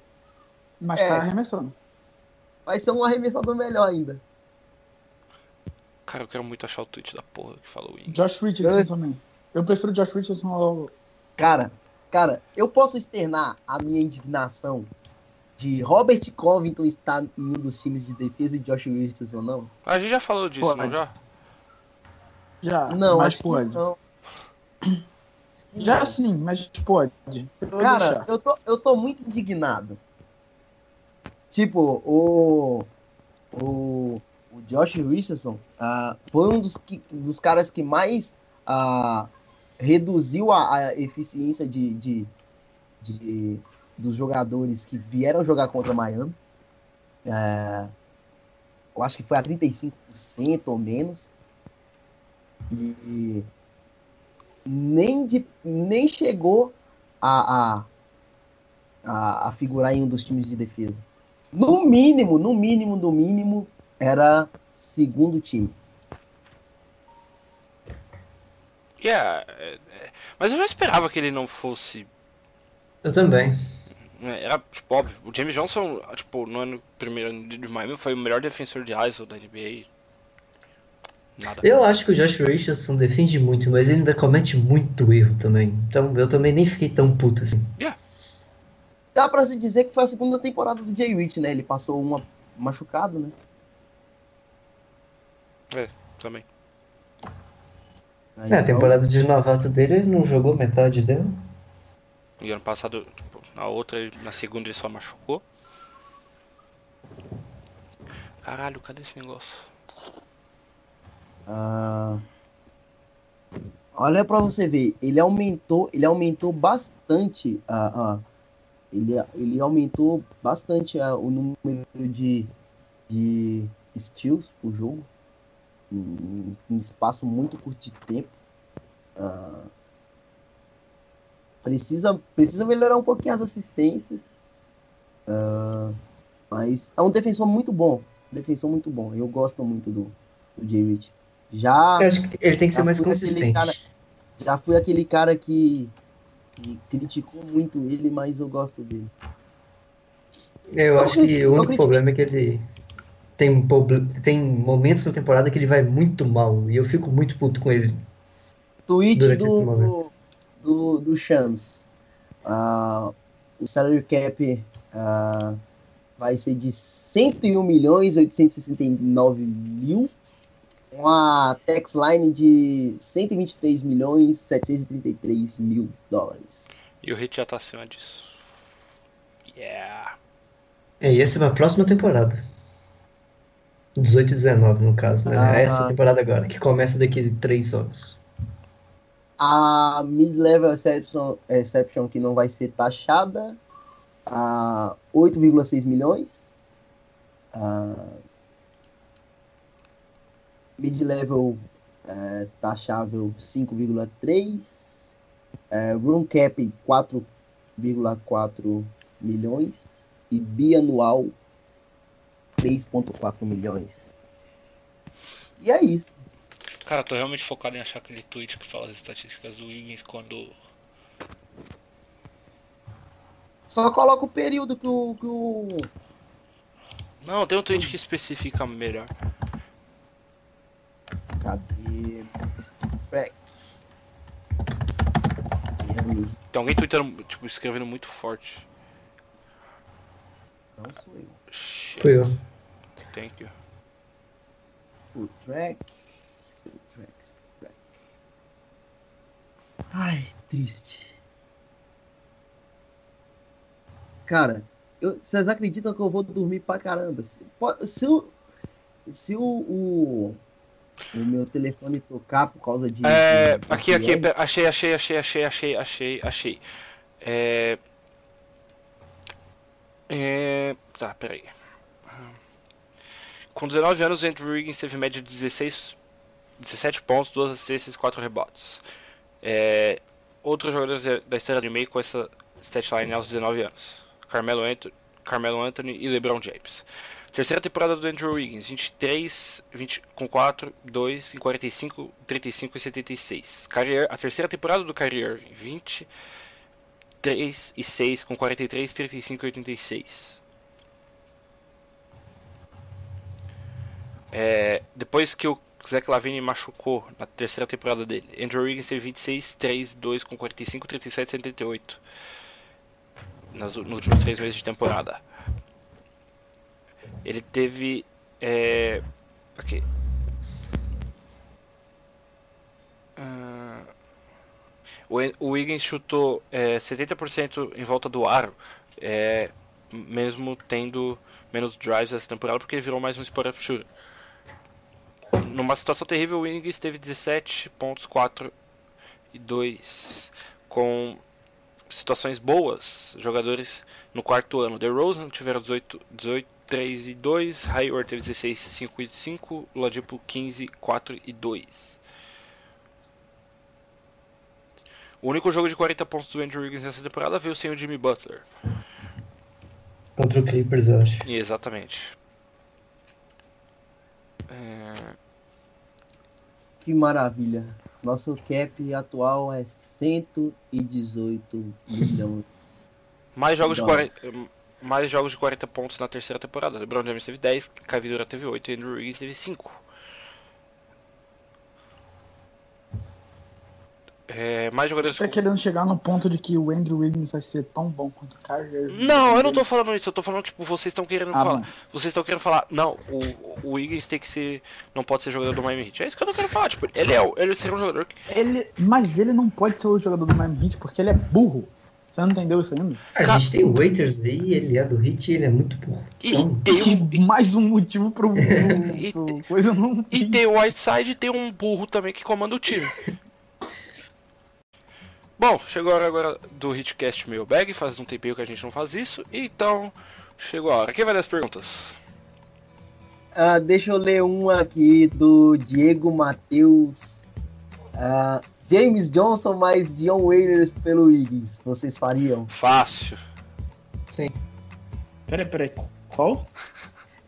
Mas tá é. tá arremessando. Vai ser um arremessador melhor ainda. Cara, eu quero muito achar o tweet da porra que falou isso. Josh Richardson eu... também. Eu prefiro Josh Richardson ao... Cara, cara, eu posso externar a minha indignação de Robert Covington estar em um dos times de defesa e Josh Richardson não? A gente já falou disso, pode. não já? Já, não, mas pode. não. Já sim, mas pode. Cara, eu tô, eu tô muito indignado. Tipo, o. O o Josh Richardson uh, foi um dos, que, dos caras que mais uh, reduziu a, a eficiência de, de, de, dos jogadores que vieram jogar contra Miami. Uh, eu acho que foi a 35% ou menos. E, e nem, de, nem chegou a, a, a, a figurar em um dos times de defesa. No mínimo, no mínimo, no mínimo, era segundo time. Yeah, é, é, mas eu já esperava que ele não fosse. Eu também. É, era, tipo, óbvio. O James Johnson, tipo, no ano primeiro ano de Miami, foi o melhor defensor de ISO da NBA. Nada. Eu acho que o Josh Richardson defende muito, mas ele ainda comete muito erro também. Então eu também nem fiquei tão puto assim. Yeah. Dá pra se dizer que foi a segunda temporada do Jay Witt, né? Ele passou uma machucado, né? É, também. é, a temporada de novato dele não jogou metade dela. E ano passado, tipo, na outra, na segunda ele só machucou. Caralho, cadê esse negócio? Ah, olha pra você ver, ele aumentou, ele aumentou bastante a, a ele, ele aumentou bastante a, o número de, de steals por jogo em um espaço muito curto de tempo. Uh, precisa, precisa melhorar um pouquinho as assistências. Uh, mas é um defensor muito bom. defensor muito bom. Eu gosto muito do, do Jay Rich. Já. Eu acho que ele tem que ser mais consistente. Cara, já fui aquele cara que, que, criticou muito ele, mas eu gosto dele. Eu, eu acho que o único problema é que ele tem, tem momentos na temporada que ele vai muito mal. E eu fico muito puto com ele. Tweet do, do, do Chance. Uh, o salary cap uh, vai ser de 101 milhões 869 mil. Uma tax line de 123 milhões 733 mil dólares. E o Hit já tá acima disso. Yeah. É, e essa é pra próxima temporada. 18 e 19, no caso, né? Ah. É essa temporada agora, que começa daqui a três anos. A mid-level exception, exception que não vai ser taxada a 8,6 milhões. A mid-level é, taxável 5,3. É, room cap 4,4 milhões. E bianual 3,4 milhões. E é isso. Cara, tô realmente focado em achar aquele tweet que fala as estatísticas do Wiggins quando. Só coloca o período que o, que o Não, tem um tweet que especifica melhor. Cadê? Track. Miami. Tem alguém tweetando, tipo, escrevendo muito forte. Não sou eu. Shit, Fui eu. thank you. Full track. Ai, triste. Cara, eu- vocês acreditam que eu vou dormir pra caramba? Se, se o. Se o, o. o meu telefone tocar por causa de. É, de- aqui, aqui, achei, achei, achei, achei, achei, achei, achei. É. É. Tá, peraí. Com 19 anos, Andrew Wiggins teve média de 16, 17 pontos, 2 assistências e 4 rebotes. É, outros jogadores da- da história do meio com essa statline aos 19 anos: Carmelo Anthony, Carmelo Anthony e LeBron James. Terceira temporada do Andrew Wiggins, 23, 20, com 4, 2, em 45, 35 e 76. Kyrie, a terceira temporada do Kyrie Irving, 20, 3 e 6, com 43, 35 e 86. É, depois que o Zach Lavine machucou na terceira temporada dele, Andrew Wiggins teve 26, 3, 2, com 45, 37 e 78. Nas, nos últimos três meses de temporada. Ele teve. É, aqui. Ah, o, En- o Wiggins chutou é, 70% em volta do aro, é, mesmo tendo menos drives essa temporada, porque ele virou mais um spot-up shooter. Numa situação terrível, o Wiggins teve 17 pontos, 4 e 2, com situações boas, jogadores no quarto ano. The Rosen tiveram 18, 18 3 e 2, Hayward teve 16, 5 e 5, Ladipo 15, 4 e 2. O único jogo de 40 pontos do Andrew Wiggins nessa temporada veio sem o Jimmy Butler. Contra o Clippers, eu acho. E exatamente. É, Que maravilha. Nosso cap atual é 118 milhões. mais, jogos de Dólar. 40, mais jogos de 40 pontos na terceira temporada. LeBron James teve 10, Kevin Durant teve 8 e Andrew Wiggins teve 5. É, mais jogadores Você tá querendo chegar no ponto de que o Andrew Wiggins vai ser tão bom quanto o Irving? Não, eu não tô falando isso, eu tô falando, tipo, vocês estão querendo Ah, falar. Vocês estão querendo falar, não, o, o Wiggins tem que ser. Não pode ser jogador do Miami Heat. É isso que eu não quero falar, tipo, ele é o- ele seria um jogador que. Ele, mas ele não pode ser o jogador do Miami Heat porque ele é burro. Você não entendeu isso ainda? A gente tem o Waiters aí, ele é do Hit e ele é muito burro. E Então, tem um. E mais um motivo pro, pro, E pro coisa não. E tem o Whiteside e tem um burro também que comanda o time. Bom, chegou a hora agora do Hitcast Mailbag, faz um tempinho que a gente não faz isso, então chegou a hora. Quem vai dar as perguntas? Ah, deixa eu ler um aqui do Diego Matheus. Ah, James Johnson mais Dion Waiters pelo Wiggins. Vocês fariam? Fácil. Peraí, peraí. Qual?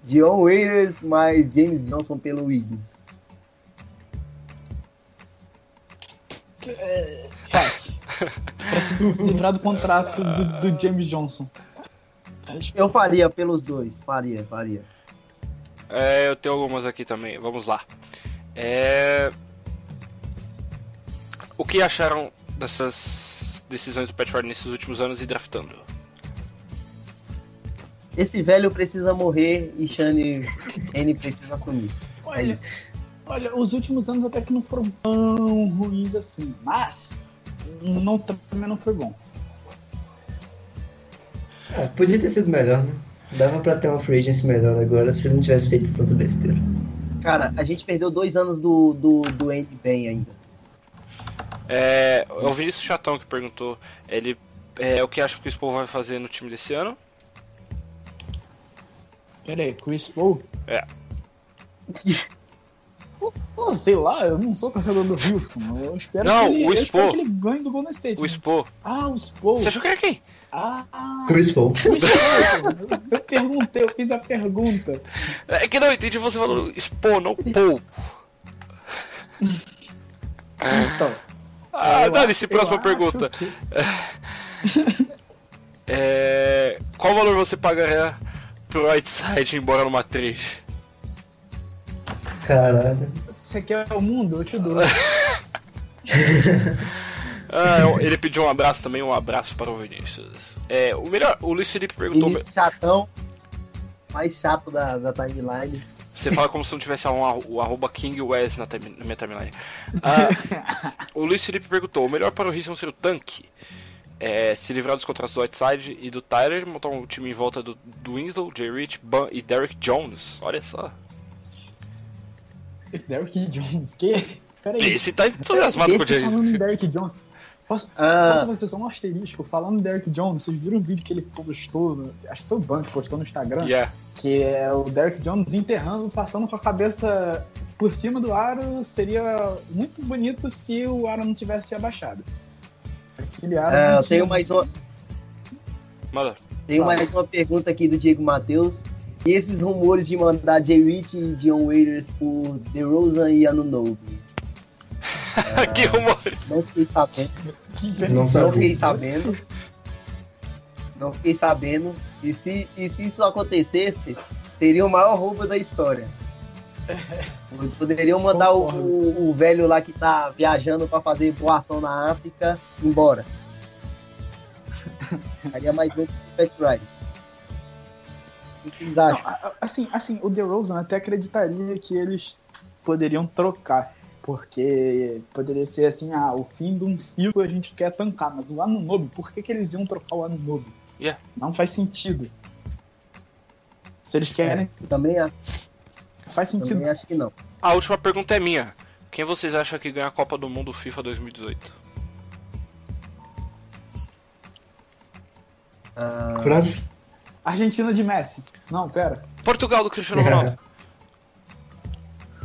Dion Waiters mais James Johnson pelo Wiggins. Fácil. pra se livrar do contrato do, do James Johnson. Eu faria pelos dois. Faria, faria. É, eu tenho algumas aqui também, vamos lá. É... O que acharam dessas decisões do Pat Riley nesses últimos anos e draftando? Esse velho precisa morrer e Shane N precisa assumir. É Olha, isso. Olha, os últimos anos até que não foram tão ruins assim, mas não, também não foi bom. Ah, podia ter sido melhor, né? Dava pra ter uma free agency melhor agora se não tivesse feito tanto besteira. Cara, a gente perdeu dois anos do, do, do Andy bem ainda. É, o Vinícius Chatão que perguntou, ele é o que acha que o Spo vai fazer no time desse ano? Pera aí, Chris Paul? É. Pô, sei lá, eu não sou torcedor do Houston. Eu espero, Não, que, ele, o eu Spo. espero que ele ganhe do Golden State. O né? Spo. Ah, o Spo. Você achou que era quem? Ah, Chris Paul. o Spo. Eu- eu perguntei, eu fiz a pergunta. É que não, eu entendi você falando Spo, não Paul. Então, Ah, eu dane-se, próxima eu pergunta. que- É, qual valor você pagaria pro Whiteside ir embora numa trade? Caralho. Você quer o mundo? Eu te dou. Ah, ele pediu um abraço também, um abraço para o Vinícius. É, o melhor, o Luiz Felipe perguntou. Vinícius chatão, mais chato da, da timeline. Você fala como se não tivesse um, o arroba King Wes na, time- na minha timeline. Ah, o Luiz Felipe perguntou: o melhor para o Houston ser o tanque? É, se livrar dos contratos do Whiteside e do Tyler, montar um time em volta do, do Winslow, Jay Rich, Ban e Derrick Jones. Olha só. Derrick Jones, que? Peraí. Esse tá entusiasmado com o Jay Falando em Derrick Jones. Posso, Ah. posso fazer só um asterisco? Falando em Derrick Jones, vocês viram o vídeo que ele postou, no- acho que foi o Ban que postou no Instagram, Yeah. que é o Derrick Jones enterrando, passando com a cabeça por cima do aro. Seria muito bonito se o aro não tivesse abaixado. Aquele aro. Ah, eu tinha- tenho mais uma, Manda. tenho Fala. mais uma pergunta aqui do Diego Matheus. E esses rumores de mandar Jay Rich e Dion Waiters por DeRozan e Anunobi? que rumor. Não fiquei sabendo. Que- Não Não sabia. fiquei sabendo. Não fiquei sabendo. E se, e se isso acontecesse, seria o maior roubo da história. Poderiam mandar o, o- o velho lá que tá viajando pra fazer boa ação na África embora. Faria mais um que vocês Não, assim, assim, o DeRozan até acreditaria que eles poderiam trocar. Porque poderia ser assim, ah, o fim de um ciclo a gente quer tancar, mas o Anunobi, por que, que eles iam trocar o Anunobi? Yeah. Não faz sentido. Se eles querem, Também, acho- faz sentido. também acho que não. A última pergunta é minha. Quem vocês acham que ganha a Copa do Mundo FIFA 2018? Ah, França? Argentina de Messi. Não, pera. Portugal do Cristiano Ronaldo.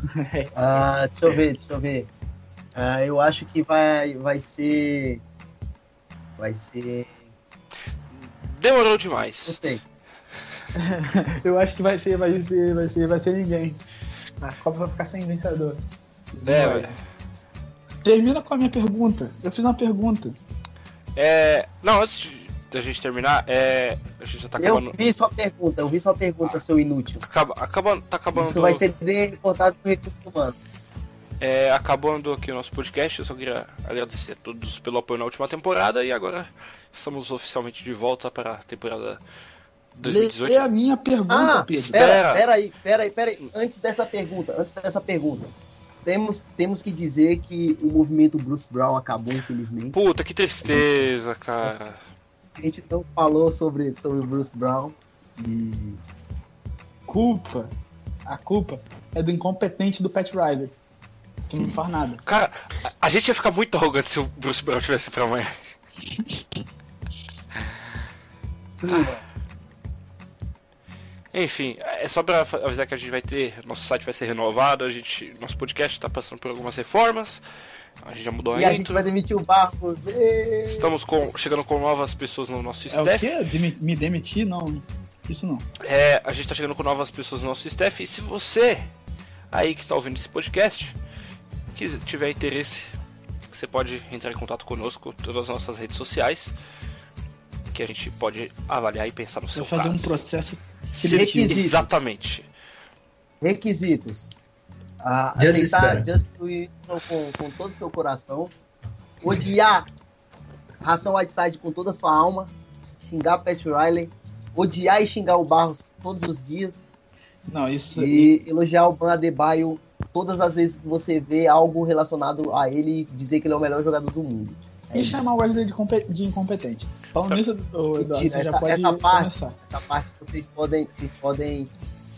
ah, deixa eu ver, deixa eu ver. Ah, eu acho que vai, vai ser. Vai ser. Demorou Não demais. sei. Eu acho que vai ser, vai ser, vai ser, vai ser ninguém. A Copa vai ficar sem vencedor. É, velho. Termina com a minha pergunta. Eu fiz uma pergunta. É. Não, antes de da gente terminar, é. A gente já tá Eu acabando. vi sua pergunta, eu vi sua pergunta, seu inútil. Acaba, acabando, tá acabando. Isso vai ser reportado por recursos humanos. É, acabando aqui o nosso podcast, eu só queria agradecer a todos pelo apoio na última temporada e agora estamos oficialmente de volta para a temporada 2018. Lê a minha pergunta, Ah, Pedro. espera. pera, pera aí, pera aí, pera aí. Antes dessa pergunta, antes dessa pergunta. Temos, temos que dizer que o movimento Bruce Brown acabou, infelizmente. Puta, que tristeza, cara. A gente não falou sobre, sobre o Bruce Brown. E. Culpa. A culpa é do incompetente do Pat Riley. Que não faz nada. Cara, a, gente ia ficar muito arrogante se o Bruce Brown tivesse pra amanhã. Enfim, é só pra avisar que a gente vai ter. Nosso site vai ser renovado, a gente. Nosso podcast tá passando por algumas reformas. A gente já mudou a E a gente intro. vai demitir o Barros. Estamos com, chegando com novas pessoas no nosso É o staff. quê? De me, me demitir? Não. Isso não. É, a gente tá chegando com novas pessoas no nosso staff. E se você aí que está ouvindo esse podcast que tiver interesse, você pode entrar em contato conosco, todas as nossas redes sociais, que a gente pode avaliar e pensar no seu Vai fazer um processo Se- seletivo. Exatamente. Requisitos. Ah, Just aceitar. Just Winston com, com todo o seu coração. Odiar Ração Whiteside com toda a sua alma. Xingar Pat Riley. Odiar e xingar o Barros todos os dias. Não, isso. E elogiar o Ban Adebayo todas as vezes que você vê algo relacionado a ele dizer que ele é o melhor jogador do mundo. É E isso. chamar o Wesley de, de incompetente. Falando nisso, Eduardo, essa- essa parte- começar. Essa parte vocês podem, vocês podem,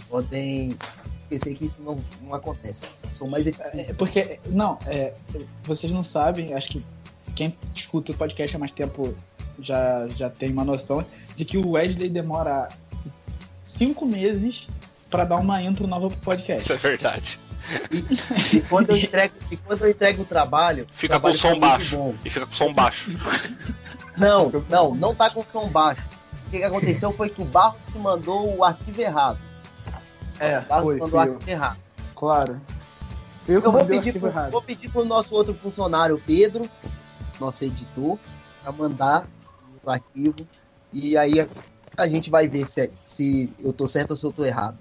podem esquecer que isso não, não acontece. Sou mais eficiente. É, porque, não, é, vocês não sabem, acho que quem escuta o podcast há mais tempo já, já tem uma noção de que o Wesley demora cinco meses pra dar uma intro nova pro podcast. Isso é verdade. E quando eu entrego, e quando eu entrego o trabalho, Fica o com o trabalho som baixo. E fica com o som baixo. Não, não, não tá com som baixo. O que, que aconteceu foi que o Barros que mandou o arquivo errado. É, foi, mandou o foi eu. errado. Claro. Eu, Eu vou pedir, pro, errado. vou pedir pro nosso outro funcionário, Pedro, nosso editor, pra mandar o arquivo. E aí a, a gente vai ver se, se eu tô certo ou se eu tô errado.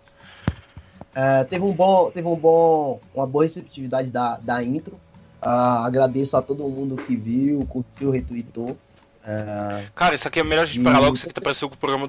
É, teve um bom, teve um bom, uma boa receptividade da, da intro. Ah, agradeço a todo mundo que viu, curtiu, retweetou. É, Cara, isso aqui é melhor a gente E- parar logo, isso aqui tá parecendo com o programa do